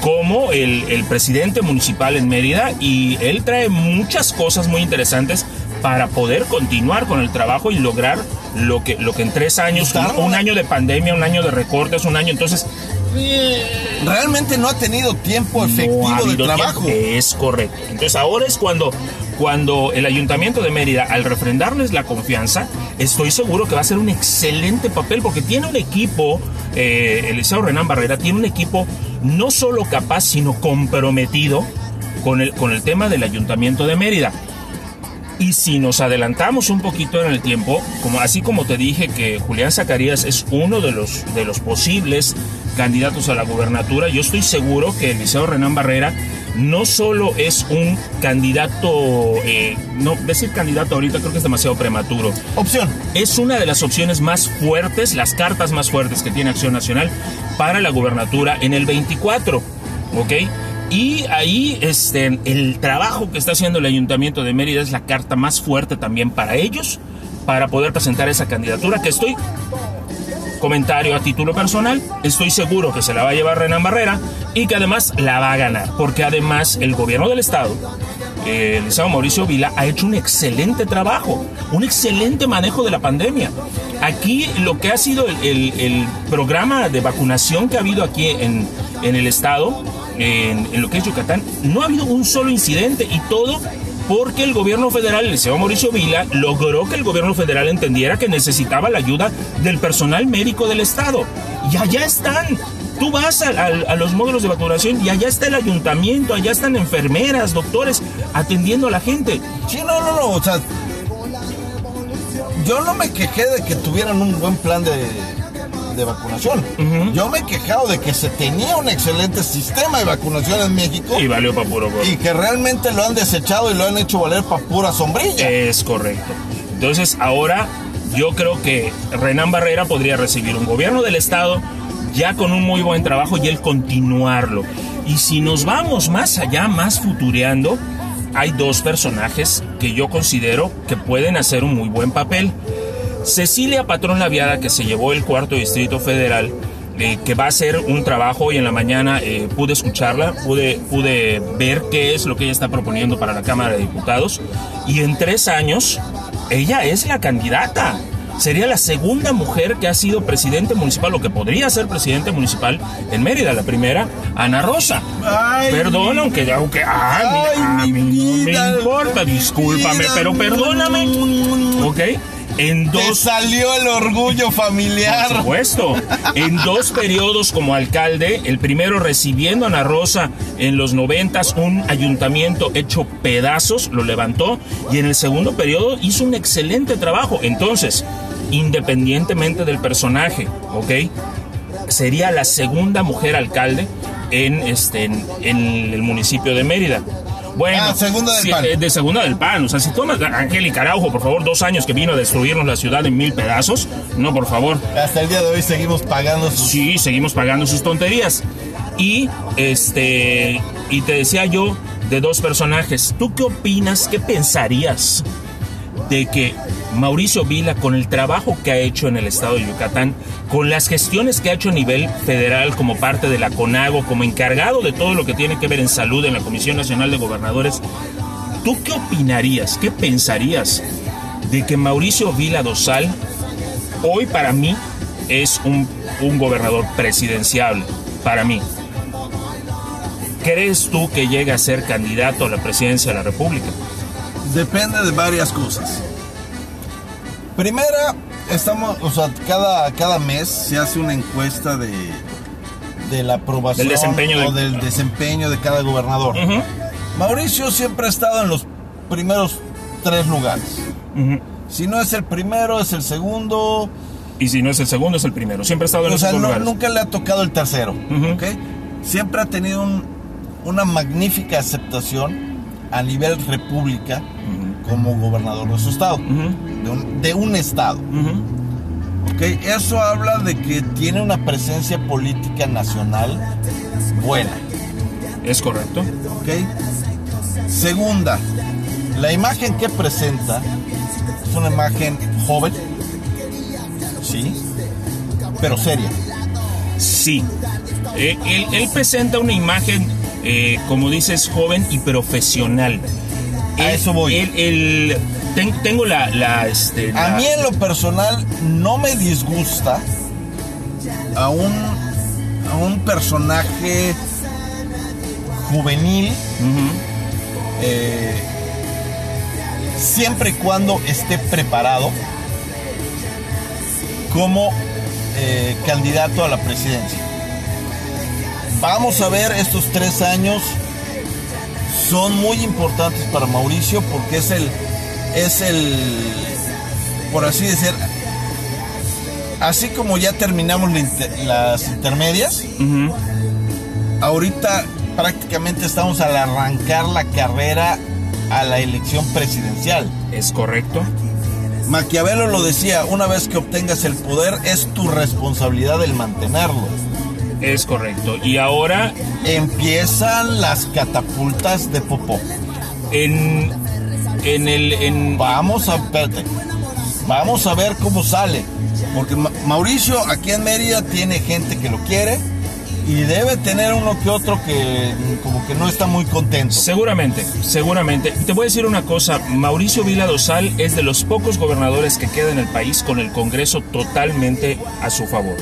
como el, el presidente municipal en Mérida y él trae muchas cosas muy interesantes para poder continuar con el trabajo y lograr lo que, lo que en tres años, un, año de pandemia, un año de recortes, un año, entonces Realmente no ha tenido tiempo no ha efectivo de habido trabajo. tiempo. Es correcto. Entonces ahora es cuando, cuando el ayuntamiento de Mérida, al refrendarles la confianza, estoy seguro que va a ser un excelente papel porque tiene un equipo, eh, el Liceo Renán Barrera tiene un equipo no solo capaz, sino comprometido con el, con el tema del ayuntamiento de Mérida. Y si nos adelantamos un poquito en el tiempo, como así como te dije que Julián Zacarías es uno de los, de los posibles candidatos a la gubernatura, yo estoy seguro que Eliseo Renán Barrera no solo es un candidato, eh, no decir candidato ahorita creo que es demasiado prematuro, Opción. es una de las opciones más fuertes, las cartas más fuertes que tiene Acción Nacional para la gubernatura en el 24, ¿ok? Y ahí este, el trabajo que está haciendo el Ayuntamiento de Mérida es la carta más fuerte también para ellos, para poder presentar esa candidatura que estoy, comentario a título personal, estoy seguro que se la va a llevar Renan Barrera y que además la va a ganar, porque además el gobierno del Estado eh, el licenciado Mauricio Vila ha hecho un excelente trabajo, un excelente manejo de la pandemia. Aquí lo que ha sido el, el- programa de vacunación que ha habido aquí en, en el estado, en lo que es Yucatán, no ha habido un solo incidente y todo porque el gobierno federal, el licenciado Mauricio Vila, logró que el gobierno federal entendiera que necesitaba la ayuda del personal médico del estado. Y allá están. Tú vas a- a los módulos de vacunación y allá está el ayuntamiento, allá están enfermeras, doctores atendiendo a la gente. Sí, no, no, no, o sea, yo no me quejé de que tuvieran un buen plan de, de vacunación. Yo me he quejado de que se tenía un excelente sistema de vacunación en México Y valió para puro y que realmente lo han desechado y lo han hecho valer para pura sombrilla. Es correcto. Entonces ahora yo creo que Renan Barrera podría recibir un gobierno del estado ya con un muy buen trabajo y el continuarlo. Y si nos vamos más allá, más futureando, hay dos personajes que yo considero que pueden hacer un muy buen papel. Cecilia Patrón Laviada, que se llevó el cuarto distrito federal, eh, que va a hacer un trabajo y en la mañana eh, pude escucharla, pude, pude ver qué es lo que ella está proponiendo para la Cámara de Diputados y en tres años ella es la candidata. Sería la segunda mujer que ha sido presidente municipal o que podría ser presidente municipal en Mérida. La primera, Ana Rosa. Ay, Perdón, aunque, aunque ah, Ay, a mi mí no me importa, discúlpame, vida. pero perdóname. ¿Ok? En Te dos salió el orgullo por familiar. supuesto. En dos periodos como alcalde, el primero recibiendo a Ana Rosa en los noventas, un ayuntamiento hecho pedazos, lo levantó, y en el segundo periodo hizo un excelente trabajo. Entonces, independientemente del personaje, ¿ok? Sería la segunda mujer alcalde en, este, en, en el municipio de Mérida. Bueno, Ah, segunda del PAN. eh, de segunda del PAN. O sea, si tomas a Angélica Araujo, por favor, dos años que vino a destruirnos la ciudad en mil pedazos, no, por favor. Hasta el día de hoy seguimos pagando sus... Sí, seguimos pagando sus tonterías. Y este y te decía yo de dos personajes. ¿Tú qué opinas? ¿Qué pensarías de que Mauricio Vila, con el trabajo que ha hecho en el estado de Yucatán, con las gestiones que ha hecho a nivel federal como parte de la CONAGO, como encargado de todo lo que tiene que ver en salud en la Comisión Nacional de Gobernadores, ¿tú qué opinarías? ¿Qué pensarías de que Mauricio Vila Dosal hoy para mí es un, un gobernador presidencial, para mí. ¿Crees tú que llegue a ser candidato a la presidencia de la República? Depende de varias cosas. Primera, estamos, o sea, cada, cada mes se hace una encuesta de, de la aprobación Del desempeño de- o del desempeño de cada gobernador. Mauricio siempre ha estado en los primeros tres lugares. Si no es el primero, es el segundo. Y si no es el segundo, es el primero. Siempre ha estado en O esos sea, no- lugares. nunca le ha tocado el tercero. ¿ok? Siempre ha tenido un- una magnífica aceptación a nivel república como gobernador de su estado, de, un, de un estado. Ujú. ¿ok? Eso habla de que tiene una presencia política nacional buena. Es correcto. ¿ok? Segunda, la imagen que presenta es una imagen joven, sí, pero seria. Sí. Eh, él, él presenta una imagen, eh, como dices, joven y profesional. A eso voy. ten- tengo la... la, este, A mí en lo personal no me disgusta a un, a un personaje juvenil eh, siempre y cuando esté preparado como eh, candidato a la presidencia. Vamos a ver estos tres años son muy importantes para Mauricio porque es el es el por así decir así como ya terminamos la inter- las intermedias ahorita prácticamente estamos al arrancar la carrera a la elección presidencial. Es correcto. Maquiavelo lo decía, una vez que obtengas el poder es tu responsabilidad el mantenerlo. Es correcto. Y ahora Empiezan las catapultas de Popó. en, en el... En, Vamos a espérate, Vamos a ver cómo sale. Porque Ma- Mauricio aquí en Mérida tiene gente que lo quiere y debe tener uno que otro que como que no está muy contento. Seguramente, seguramente. Te voy a decir una cosa, Mauricio Vila Dosal es de los pocos gobernadores que queda en el país con el Congreso totalmente a su favor.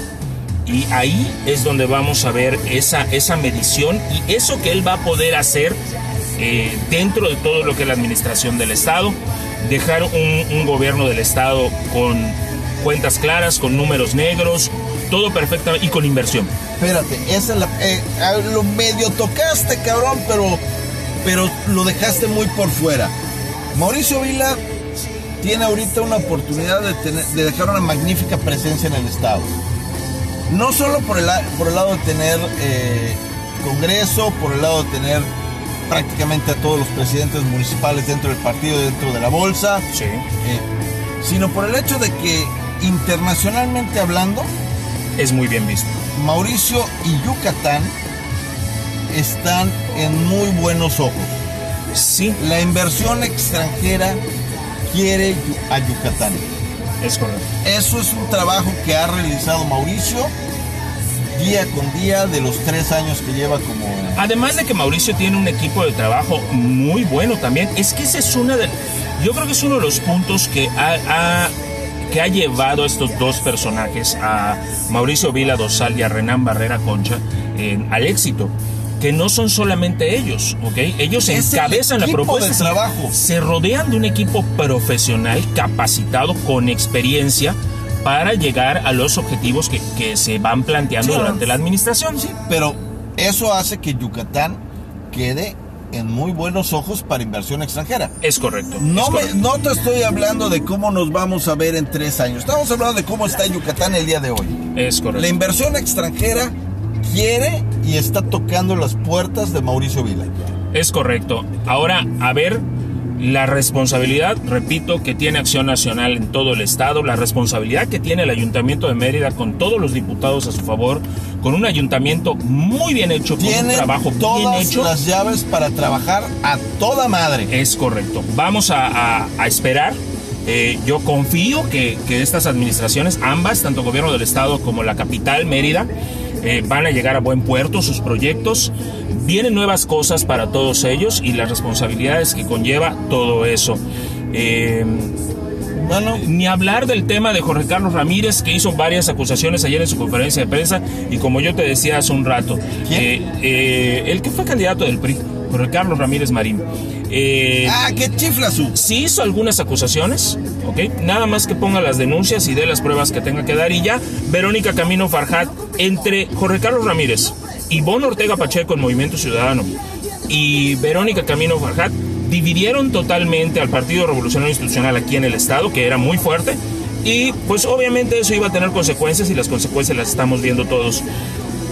Y ahí es donde vamos a ver esa, esa medición y eso que él va a poder hacer eh, dentro de todo lo que es la administración del Estado, dejar un, gobierno del Estado con cuentas claras, con números negros, todo perfecto y con inversión. Espérate, esa es la, eh, lo medio tocaste, cabrón, pero, pero lo dejaste muy por fuera. Mauricio Vila tiene ahorita una oportunidad de dejar una magnífica presencia en el Estado. No solo por el, por el lado de tener eh, Congreso, por el lado de tener prácticamente a todos los presidentes municipales dentro del partido, dentro de la bolsa, Sí. eh, sino por el hecho de que internacionalmente hablando, es muy bien visto. Mauricio y Yucatán están en muy buenos ojos. Sí, La inversión extranjera quiere a Yucatán. Es correcto. Eso es un trabajo que ha realizado Mauricio día con día de los tres años que lleva como... Además de que Mauricio tiene un equipo de trabajo muy bueno también, es que ese es una de... Yo creo que es uno de los puntos que ha, ha- que ha llevado a estos dos personajes, a Mauricio Vila Dosal y a Renan Barrera Concha, eh, al éxito. Que no son solamente ellos, ¿ok? Ellos Es el encabezan la propuesta. de trabajo. Se rodean de un equipo profesional, capacitado, con experiencia, para llegar a los objetivos que, que se van planteando Sí, durante la administración. Sí, pero eso hace que Yucatán quede en muy buenos ojos para inversión extranjera. Es correcto. No, es me- correcto. no te estoy hablando de cómo nos vamos a ver en tres años. Estamos hablando de cómo está Yucatán el día de hoy. Es correcto. La inversión extranjera quiere y está tocando las puertas de Mauricio Vila. Es correcto. Ahora, a ver, la responsabilidad, repito, que tiene Acción Nacional en todo el estado, la responsabilidad que tiene el Ayuntamiento de Mérida con todos los diputados a su favor, con un ayuntamiento muy bien hecho, con un trabajo bien hecho. las llaves para trabajar a toda madre. Es correcto. Vamos a, a- a esperar. Eh, yo confío que, que estas administraciones, ambas, tanto gobierno del estado como la capital, Mérida, eh, van a llegar a buen puerto sus proyectos. Vienen nuevas cosas para todos ellos y las responsabilidades que conlleva todo eso. Eh, Bueno, ni hablar del tema de Jorge Carlos Ramírez, que hizo varias acusaciones ayer en su conferencia de prensa, y como yo te decía hace un rato, eh, eh, el que fue candidato del PRI, Jorge Carlos Ramírez Marín. Eh, ah, qué chifla su. sí hizo algunas acusaciones, ¿ok? Nada más que ponga las denuncias y dé las pruebas que tenga que dar y ya. Verónica Camino Farjat, entre Jorge Carlos Ramírez, Ivonne Ortega Pacheco en Movimiento Ciudadano y Verónica Camino Farjat dividieron totalmente al Partido Revolucionario Institucional aquí en el Estado, que era muy fuerte, y pues obviamente eso iba a tener consecuencias y las consecuencias las estamos viendo todos.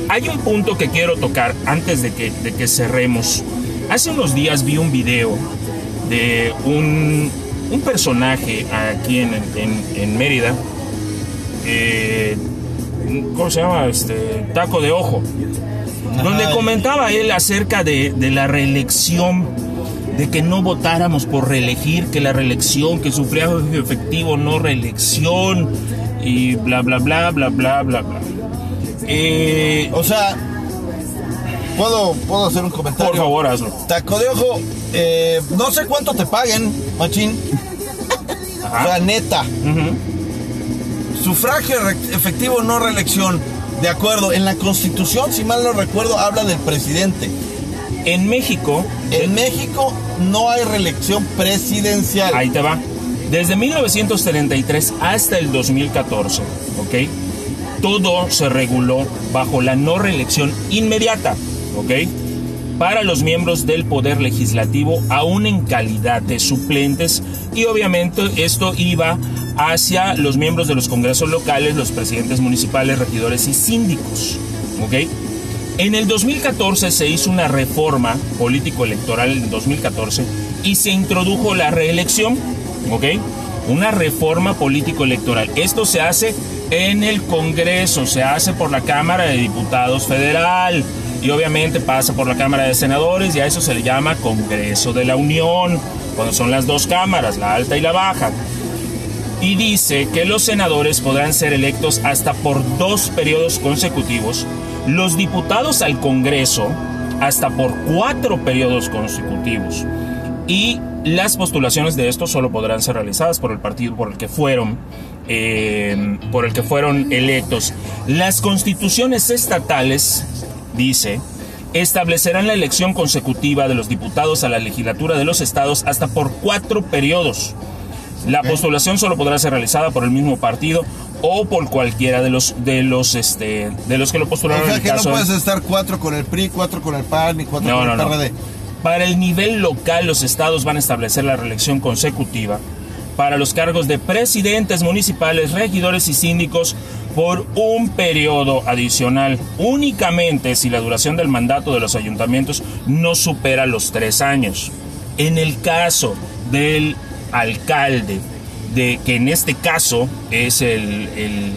Hay un punto que quiero tocar antes de que, de que cerremos. Hace unos días vi un video de un, un personaje aquí en, en- en Mérida. eh, ¿Cómo se llama? Este, Taco de Ojo. Donde comentaba él acerca de, de la reelección, de que no votáramos por reelegir, que la reelección, que sufragio efectivo, no reelección, y bla, bla, bla, bla, bla, bla, bla. Eh, O sea, ¿puedo, puedo hacer un comentario? por favor, hazlo. Taco de ojo, eh, no sé cuánto te paguen, machín. O sea, neta. Sufragio efectivo, no reelección. De acuerdo, en la Constitución, si mal no recuerdo, habla del presidente. En México, En México no hay reelección presidencial. ahí te va, desde 1933 hasta el 2014, ¿ok? Todo se reguló bajo la no reelección inmediata, ¿ok? Para los miembros del Poder Legislativo, aún en calidad de suplentes, y obviamente esto iba hacia los miembros de los congresos locales, los presidentes municipales, regidores y síndicos, ¿ok? En el 2014 se hizo una reforma político-electoral en 2014 y se introdujo la reelección, ¿ok? Una reforma político-electoral. Esto se hace en el Congreso, se hace por la Cámara de Diputados Federal y obviamente pasa por la Cámara de Senadores y a eso se le llama Congreso de la Unión, cuando son las dos cámaras, la alta y la baja y dice que los senadores podrán ser electos hasta por dos periodos consecutivos, los diputados al Congreso hasta por cuatro periodos consecutivos y las postulaciones de estos solo podrán ser realizadas por el partido por el que fueron eh, por el que fueron electos. Las constituciones estatales, dice, establecerán la elección consecutiva de los diputados a la legislatura de los estados hasta por cuatro periodos. La postulación solo podrá ser realizada por el mismo partido o por cualquiera de los de los este de los que lo o postularon en sea el que no caso puedes estar cuatro con el PRI, cuatro con el PAN, ni cuatro no, con no, el no. Para el nivel local, los estados van a establecer la reelección consecutiva para los cargos de presidentes municipales, regidores y síndicos por un periodo adicional, únicamente si la duración del mandato de los ayuntamientos no supera los tres años. En el caso del alcalde, de que en este caso es el, el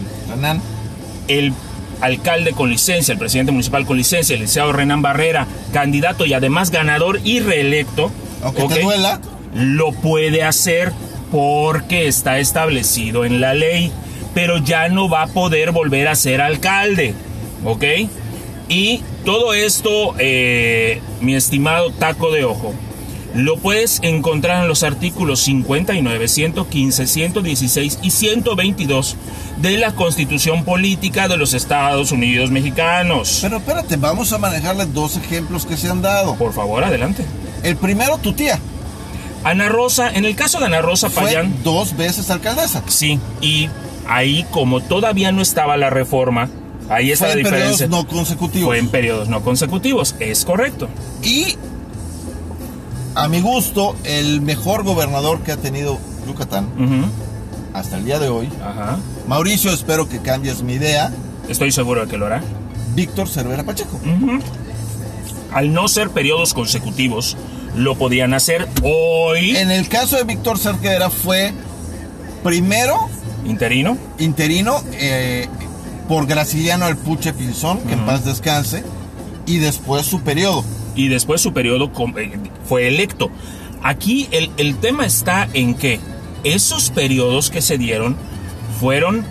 el alcalde con licencia, el presidente municipal con licencia, el licenciado Renan Barrera, candidato y además ganador y reelecto, Aunque ¿ok? te duela. lo puede hacer porque está establecido en la ley, pero ya no va a poder volver a ser alcalde, ¿ok? Y todo esto, eh, mi estimado taco de ojo, lo puedes encontrar en los artículos 59, 115, 116 y 122 de la Constitución Política de los Estados Unidos Mexicanos. Pero espérate, vamos a manejarle dos ejemplos que se han dado. Por favor, adelante. El primero, tu tía. Ana Rosa, en el caso de Ana Rosa Fue Payán, dos veces alcaldesa. Sí, y ahí como todavía no estaba la reforma, ahí está Fue la en periodos diferencia. no consecutivos. Fue en periodos no consecutivos, es correcto. Y a mi gusto, el mejor gobernador que ha tenido Yucatán hasta el día de hoy, Ajá. Mauricio, espero que cambies mi idea, Estoy seguro de que lo hará. Víctor Cervera Pacheco. Al no ser periodos consecutivos, lo podían hacer hoy. En el caso de Víctor Cervera fue primero Interino. interino eh, por Graciliano Alpuche Pinzón, que en paz descanse, y después su periodo. y después su periodo eh, fue electo. Aquí el, el tema está en que esos periodos que se dieron fueron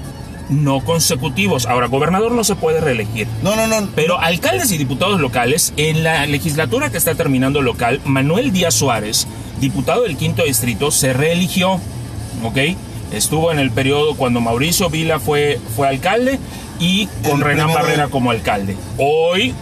no consecutivos. Ahora, gobernador no se puede reelegir. No, no, no. Pero alcaldes y diputados locales, en la legislatura que está terminando local, Manuel Díaz Suárez, diputado del quinto distrito, se reeligió, ¿ok? Estuvo en el periodo cuando Mauricio Vila fue, fue alcalde y con El primero- Barrera como alcalde. Hoy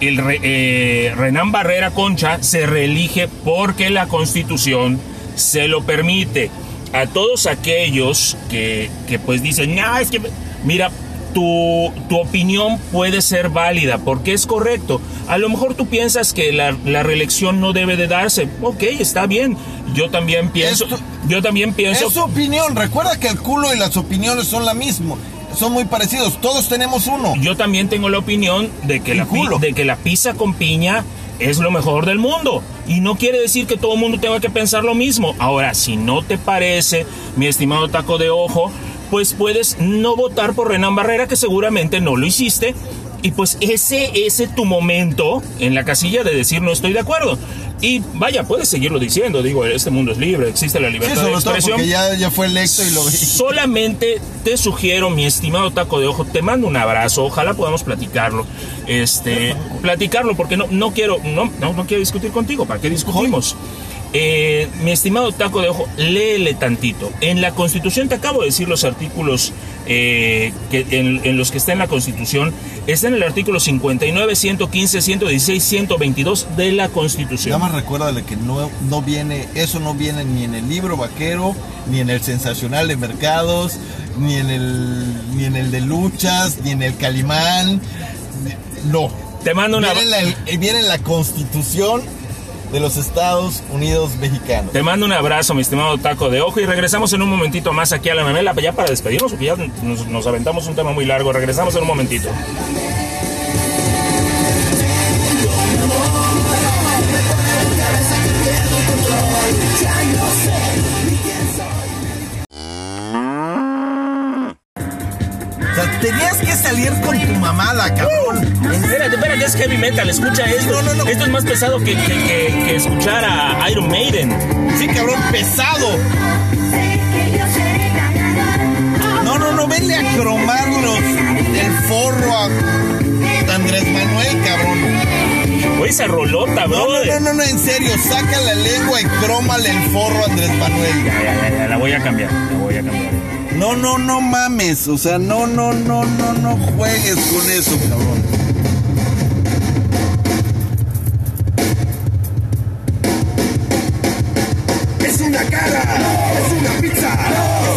el re- eh, Renan Barrera Concha se reelige porque la constitución se lo permite. A todos aquellos que, que pues dicen, no, es que, mira, tu, tu opinión puede ser válida porque es correcto. A lo mejor tú piensas que la, la reelección no debe de darse. Ok, está bien. Yo también pienso, Esto- yo también pienso Es su opinión. Recuerda que el culo y las opiniones son la misma. Son muy parecidos. Todos tenemos uno. Yo también tengo la opinión de que, la, culo. de que la pizza con piña es lo mejor del mundo. Y no quiere decir que todo el mundo tenga que pensar lo mismo. Ahora, si no te parece, mi estimado taco de ojo, pues puedes no votar por Renan Barrera, que seguramente no lo hiciste. Y pues ese, ese tu momento en la casilla de decir no estoy de acuerdo. Y vaya, puedes seguirlo diciendo. Digo, este mundo es libre, existe la Sí, libertad de sobre todo expresión. porque ya, ya fue electo y lo Solamente te sugiero, mi estimado taco de ojo, te mando un abrazo, ojalá podamos platicarlo. Este, platicarlo porque no, no quiero, no, no, no quiero discutir contigo, ¿para qué discutimos? Eh, mi estimado taco de ojo, léele tantito. En la Constitución, te acabo de decir los artículos eh, que, en, en los que está en la Constitución. Está en el artículo 59, 115, 116, 122 de la Constitución. Nada más recuérdale que no, no viene, eso no viene ni en el libro vaquero, ni en el sensacional de mercados, ni en el, ni en el de luchas, ni en el Calimán. No. Te mando una- Viene en la, viene en la constitución de los Estados Unidos mexicanos. Te mando un abrazo, mi estimado taco de ojo, y regresamos en un momentito más aquí a la memela, ya para despedirnos, porque ya nos, nos aventamos un tema muy largo. Regresamos en un momentito. Tenías que salir con tu mamada, cabrón. Espérate, espérate, es heavy metal, escucha esto. No, no, no. Esto es más pesado que, que- que- que escuchar a Iron Maiden. Sí, cabrón, pesado. No, no, no, venle a cromarlos el forro a Andrés Manuel, cabrón. Oye, esa rolota, No, no, no, no, no, en serio, saca la lengua y crómale el forro a Andrés Manuel. Ya, ya, ya, ya, la voy a cambiar, la voy a cambiar. No, no, no mames, o sea, no, no, no, no, no juegues con eso, cabrón. Es una cara, es una pizza,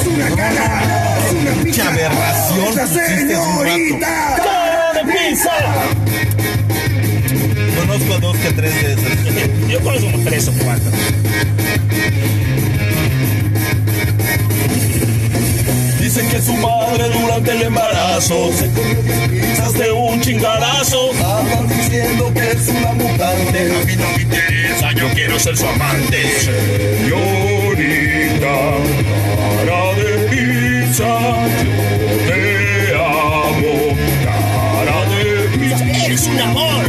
es una cara, es una pizza. aberración un rato. señorita. ¡Cara de pizza! Conozco a dos que tres de esas. Yo conozco como tres o cuatro. Que su madre durante el embarazo se comió piezas de un chingarazo. Estaban diciendo que es una mutante. A mí no me interesa, yo quiero ser su amante. Señorita, cara de pizza, yo te amo. Cara de pizza, eres un amor.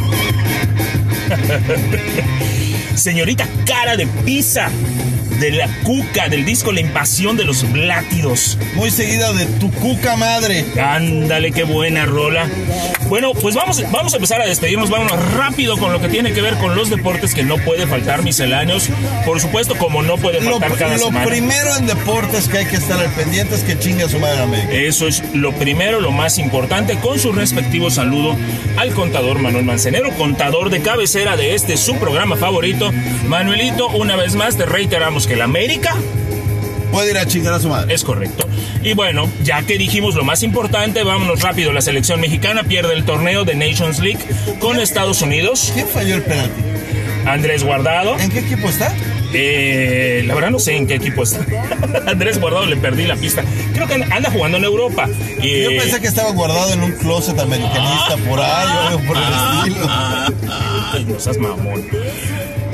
Señorita cara de pizza de la cuca del disco La Invasión de los Blátidos. Muy seguida de tu cuca madre. Ándale, qué buena rola. Bueno, pues vamos, vamos a empezar a despedirnos. Vámonos rápido con lo que tiene que ver con los deportes que no puede faltar misceláneos. Por supuesto, como no puede Lo, faltar cada lo semana. primero en deportes que hay que estar al pendiente es que chingue a su madre América. Eso es lo primero, lo más importante, con su respectivo saludo al contador Manuel Mancenero, contador de cabecera de este su programa favorito. Manuelito, una vez más te reiteramos que la América Puede ir a chingar a su madre. es correcto. Y bueno, ya que dijimos lo más importante, vámonos rápido. La selección mexicana pierde el torneo de Nations League con Estados Unidos. ¿Quién falló el penalti? Andrés Guardado. ¿En qué equipo está? Eh, la verdad no sé en qué equipo está. Andrés Guardado le perdí la pista. Creo que anda jugando en Europa. Yo pensé que estaba guardado en un closet americanista por ahí o algo por el estilo. Ay, no seas mamón.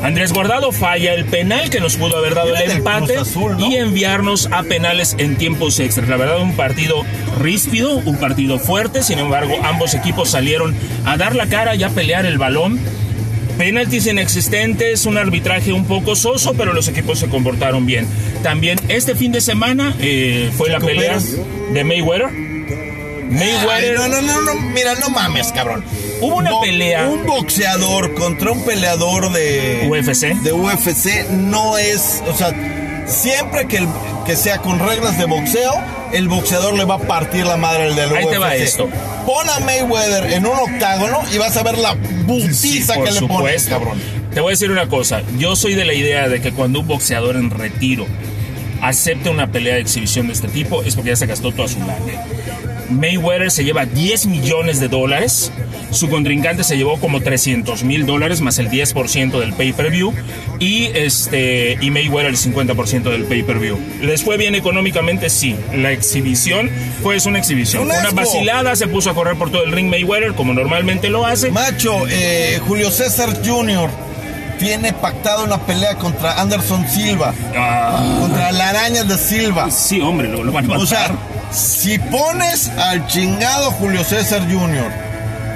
Andrés Guardado falla el penal que nos pudo haber dado el empate Cruz Azul, ¿no? y enviarnos a penales en tiempos extras. La verdad, un partido ríspido, un partido fuerte. Sin embargo, ambos equipos salieron a dar la cara y a pelear el balón. Penaltis inexistentes, un arbitraje un poco soso, pero los equipos se comportaron bien. También este fin de semana eh, fue la pelea de Mayweather. Ay, Mayweather. no, no, no, no, mira, no mames, cabrón. Hubo una Bo- pelea. Un boxeador contra un peleador de UFC. de UFC no es, o sea, siempre que, el- que sea con reglas de boxeo, el boxeador le va a partir la madre al del Ahí UFC. te va esto. Pon a Mayweather en un octágono y vas a ver la putiza por que le pones, cabrón. Te voy a decir una cosa. Yo soy de la idea de que cuando un boxeador en retiro acepta una pelea de exhibición de este tipo es porque ya se gastó toda su lana. Mayweather se lleva 10 millones de dólares. Su contrincante se llevó como 300 mil dólares más el 10% del pay-per-view. Y, este, y Mayweather el 50% del pay-per-view. ¿Les fue bien económicamente? Sí. La exhibición fue una exhibición. Una vacilada. Se puso a correr por todo el ring Mayweather como normalmente lo hace. Macho, eh, Julio César Jr. tiene pactado una pelea contra Anderson Silva, Ah. contra la araña de Silva. Sí, hombre, lo, lo van a O sea, matar. Si pones al chingado Julio César Jr.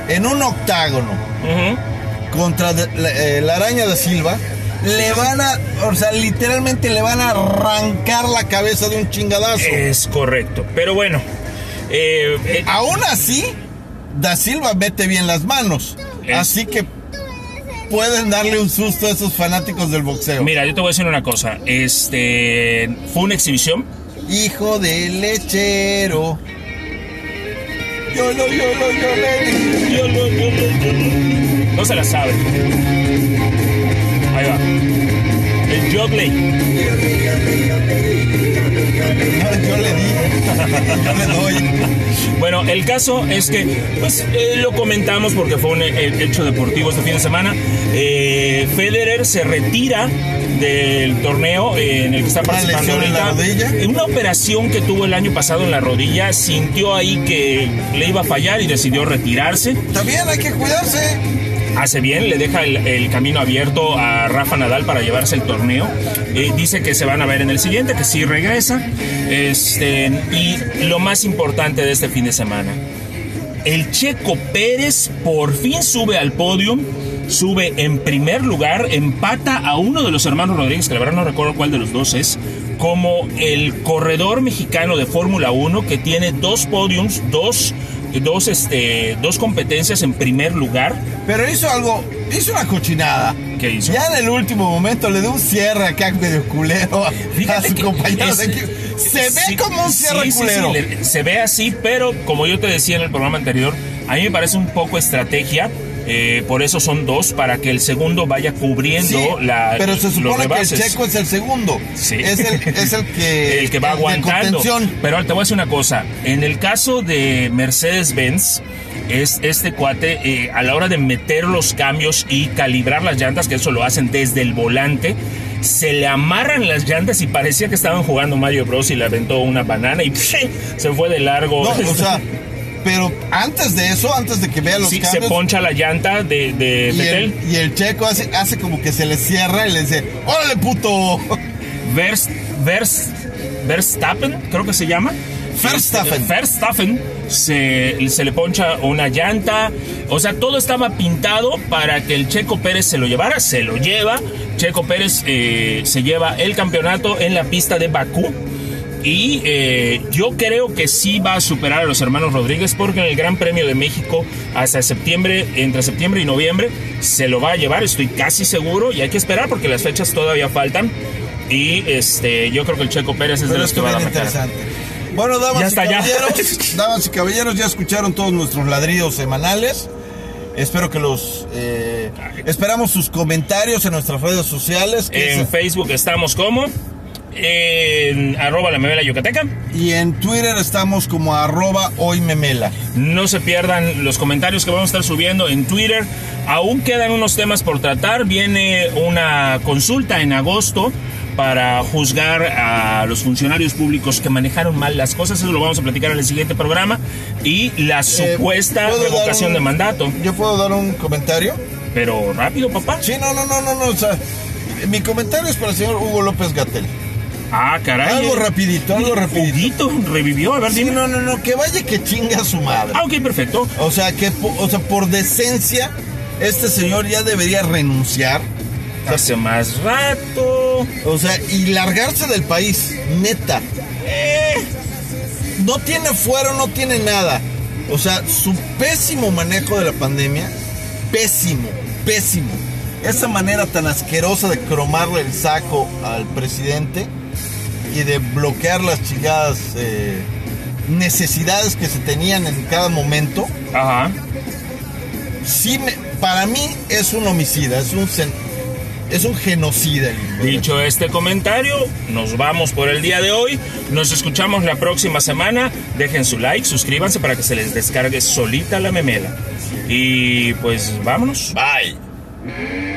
en un octágono contra de- la, eh, la araña de Silva, le van a, o sea, literalmente le van a arrancar la cabeza de un chingadazo. Es correcto. Pero bueno, eh, eh, Aún así, Da Silva mete bien las manos. Así que pueden darle un susto a esos fanáticos del boxeo. mira, yo te voy a decir una cosa. Este fue una exhibición. Hijo de lechero. Yo lo, yo lo, yo le No se la sabe. Ahí va. El Jogley. Yo le di. Yo le doy. Bueno, el caso es que, pues, eh, lo comentamos porque fue un hecho deportivo este fin de semana. Eh, Federer se retira del torneo eh, en el que está ¿Una participando lesión en la ahorita. rodilla? En Una operación que tuvo el año pasado en la rodilla, sintió ahí que le iba a fallar y decidió retirarse. También hay que cuidarse. Hace bien, le deja el, camino abierto a Rafa Nadal para llevarse el torneo. Eh, dice que se van a ver en el siguiente, que sí regresa. Este, y lo más importante de este fin de semana, el Checo Pérez por fin sube al podio, sube en primer lugar, empata a uno de los hermanos Rodríguez, que la verdad no recuerdo cuál de los dos es, como el corredor mexicano de Fórmula 1 que tiene dos podiums, dos, dos, este, dos competencias en primer lugar. Pero hizo algo, hizo una cochinada. ¿Qué hizo? Ya en el último momento le dio un cierre acá medio culero a, Fíjate a su que compañero es- de equipo. Se ve Sí, como un sí, cierre sí, sí, culero. le- se ve así, pero como yo te decía en el programa anterior, a mí me parece un poco estrategia. Eh, por eso son dos, para que el segundo vaya cubriendo Sí, la, pero se supone que el checo es el segundo. Sí. Es el, es el que. el que va aguantando. Pero te voy a decir una cosa. En el caso de Mercedes-Benz, es este cuate, eh, a la hora de meter los cambios y calibrar las llantas, que eso lo hacen desde el volante, se le amarran las llantas y parecía que estaban jugando Mario Bros. y le aventó una banana y ¡psh! se fue de largo. No, o sea, pero antes de eso, antes de que vea los Sí, se cambios. poncha la llanta de, de y, el, Vettel. y el checo hace, hace como que se le cierra y le dice: ¡Órale, puto! Vers, Vers, Verstappen, creo que se llama. Verstappen. Verstappen se, se le poncha una llanta. O sea, todo estaba pintado para que el Checo Pérez se lo llevara. Se lo lleva. Checo Pérez eh, se lleva el campeonato en la pista de Bakú. Y eh, yo creo que sí va a superar a los hermanos Rodríguez porque en el Gran Premio de México hasta septiembre, entre septiembre y noviembre, se lo va a llevar, estoy casi seguro y hay que esperar porque las fechas todavía faltan. Y este, yo creo que el Checo Pérez es de Pero los que va a interesante. Bueno, damas Ya y caballeros, damas y caballeros, ya escucharon todos nuestros ladridos semanales. Espero que los eh, esperamos sus comentarios en nuestras redes sociales En es- Facebook estamos como en arroba la memela yucateca. y en Twitter estamos como arroba hoy memela. No se pierdan los comentarios que vamos a estar subiendo en Twitter. Aún quedan unos temas por tratar. Viene una consulta en agosto para juzgar a los funcionarios públicos que manejaron mal las cosas. Eso lo vamos a platicar en el siguiente programa. Y la Eh, supuesta ¿puedo dar revocación un- de mandato. ¿Yo puedo dar un comentario? Pero rápido, papá. Sí, no, no, no, no, no. O sea, mi comentario es para el señor Hugo López Gatel. Ah, caray. Algo rapidito, algo rapidito. Revivió. A ver, Sí, dime. no, no, no, que vaya que chinga a su madre. Ah, ok, perfecto. O sea, que o sea, por decencia, este señor ya debería renunciar. Hace más rato. O sea, y largarse del país, neta. Eh, no tiene fuero, no tiene nada. O sea, su pésimo manejo de la pandemia, pésimo, pésimo. Esa manera tan asquerosa de cromarle el saco al presidente y de bloquear las chingadas eh, necesidades que se tenían en cada momento, Ajá. sí me- para mí es un homicida, es un, es un genocida. Dicho este comentario, nos vamos por el día de hoy. Nos escuchamos la próxima semana. Dejen su like, suscríbanse para que se les descargue solita la memela. Y pues vámonos. Bye.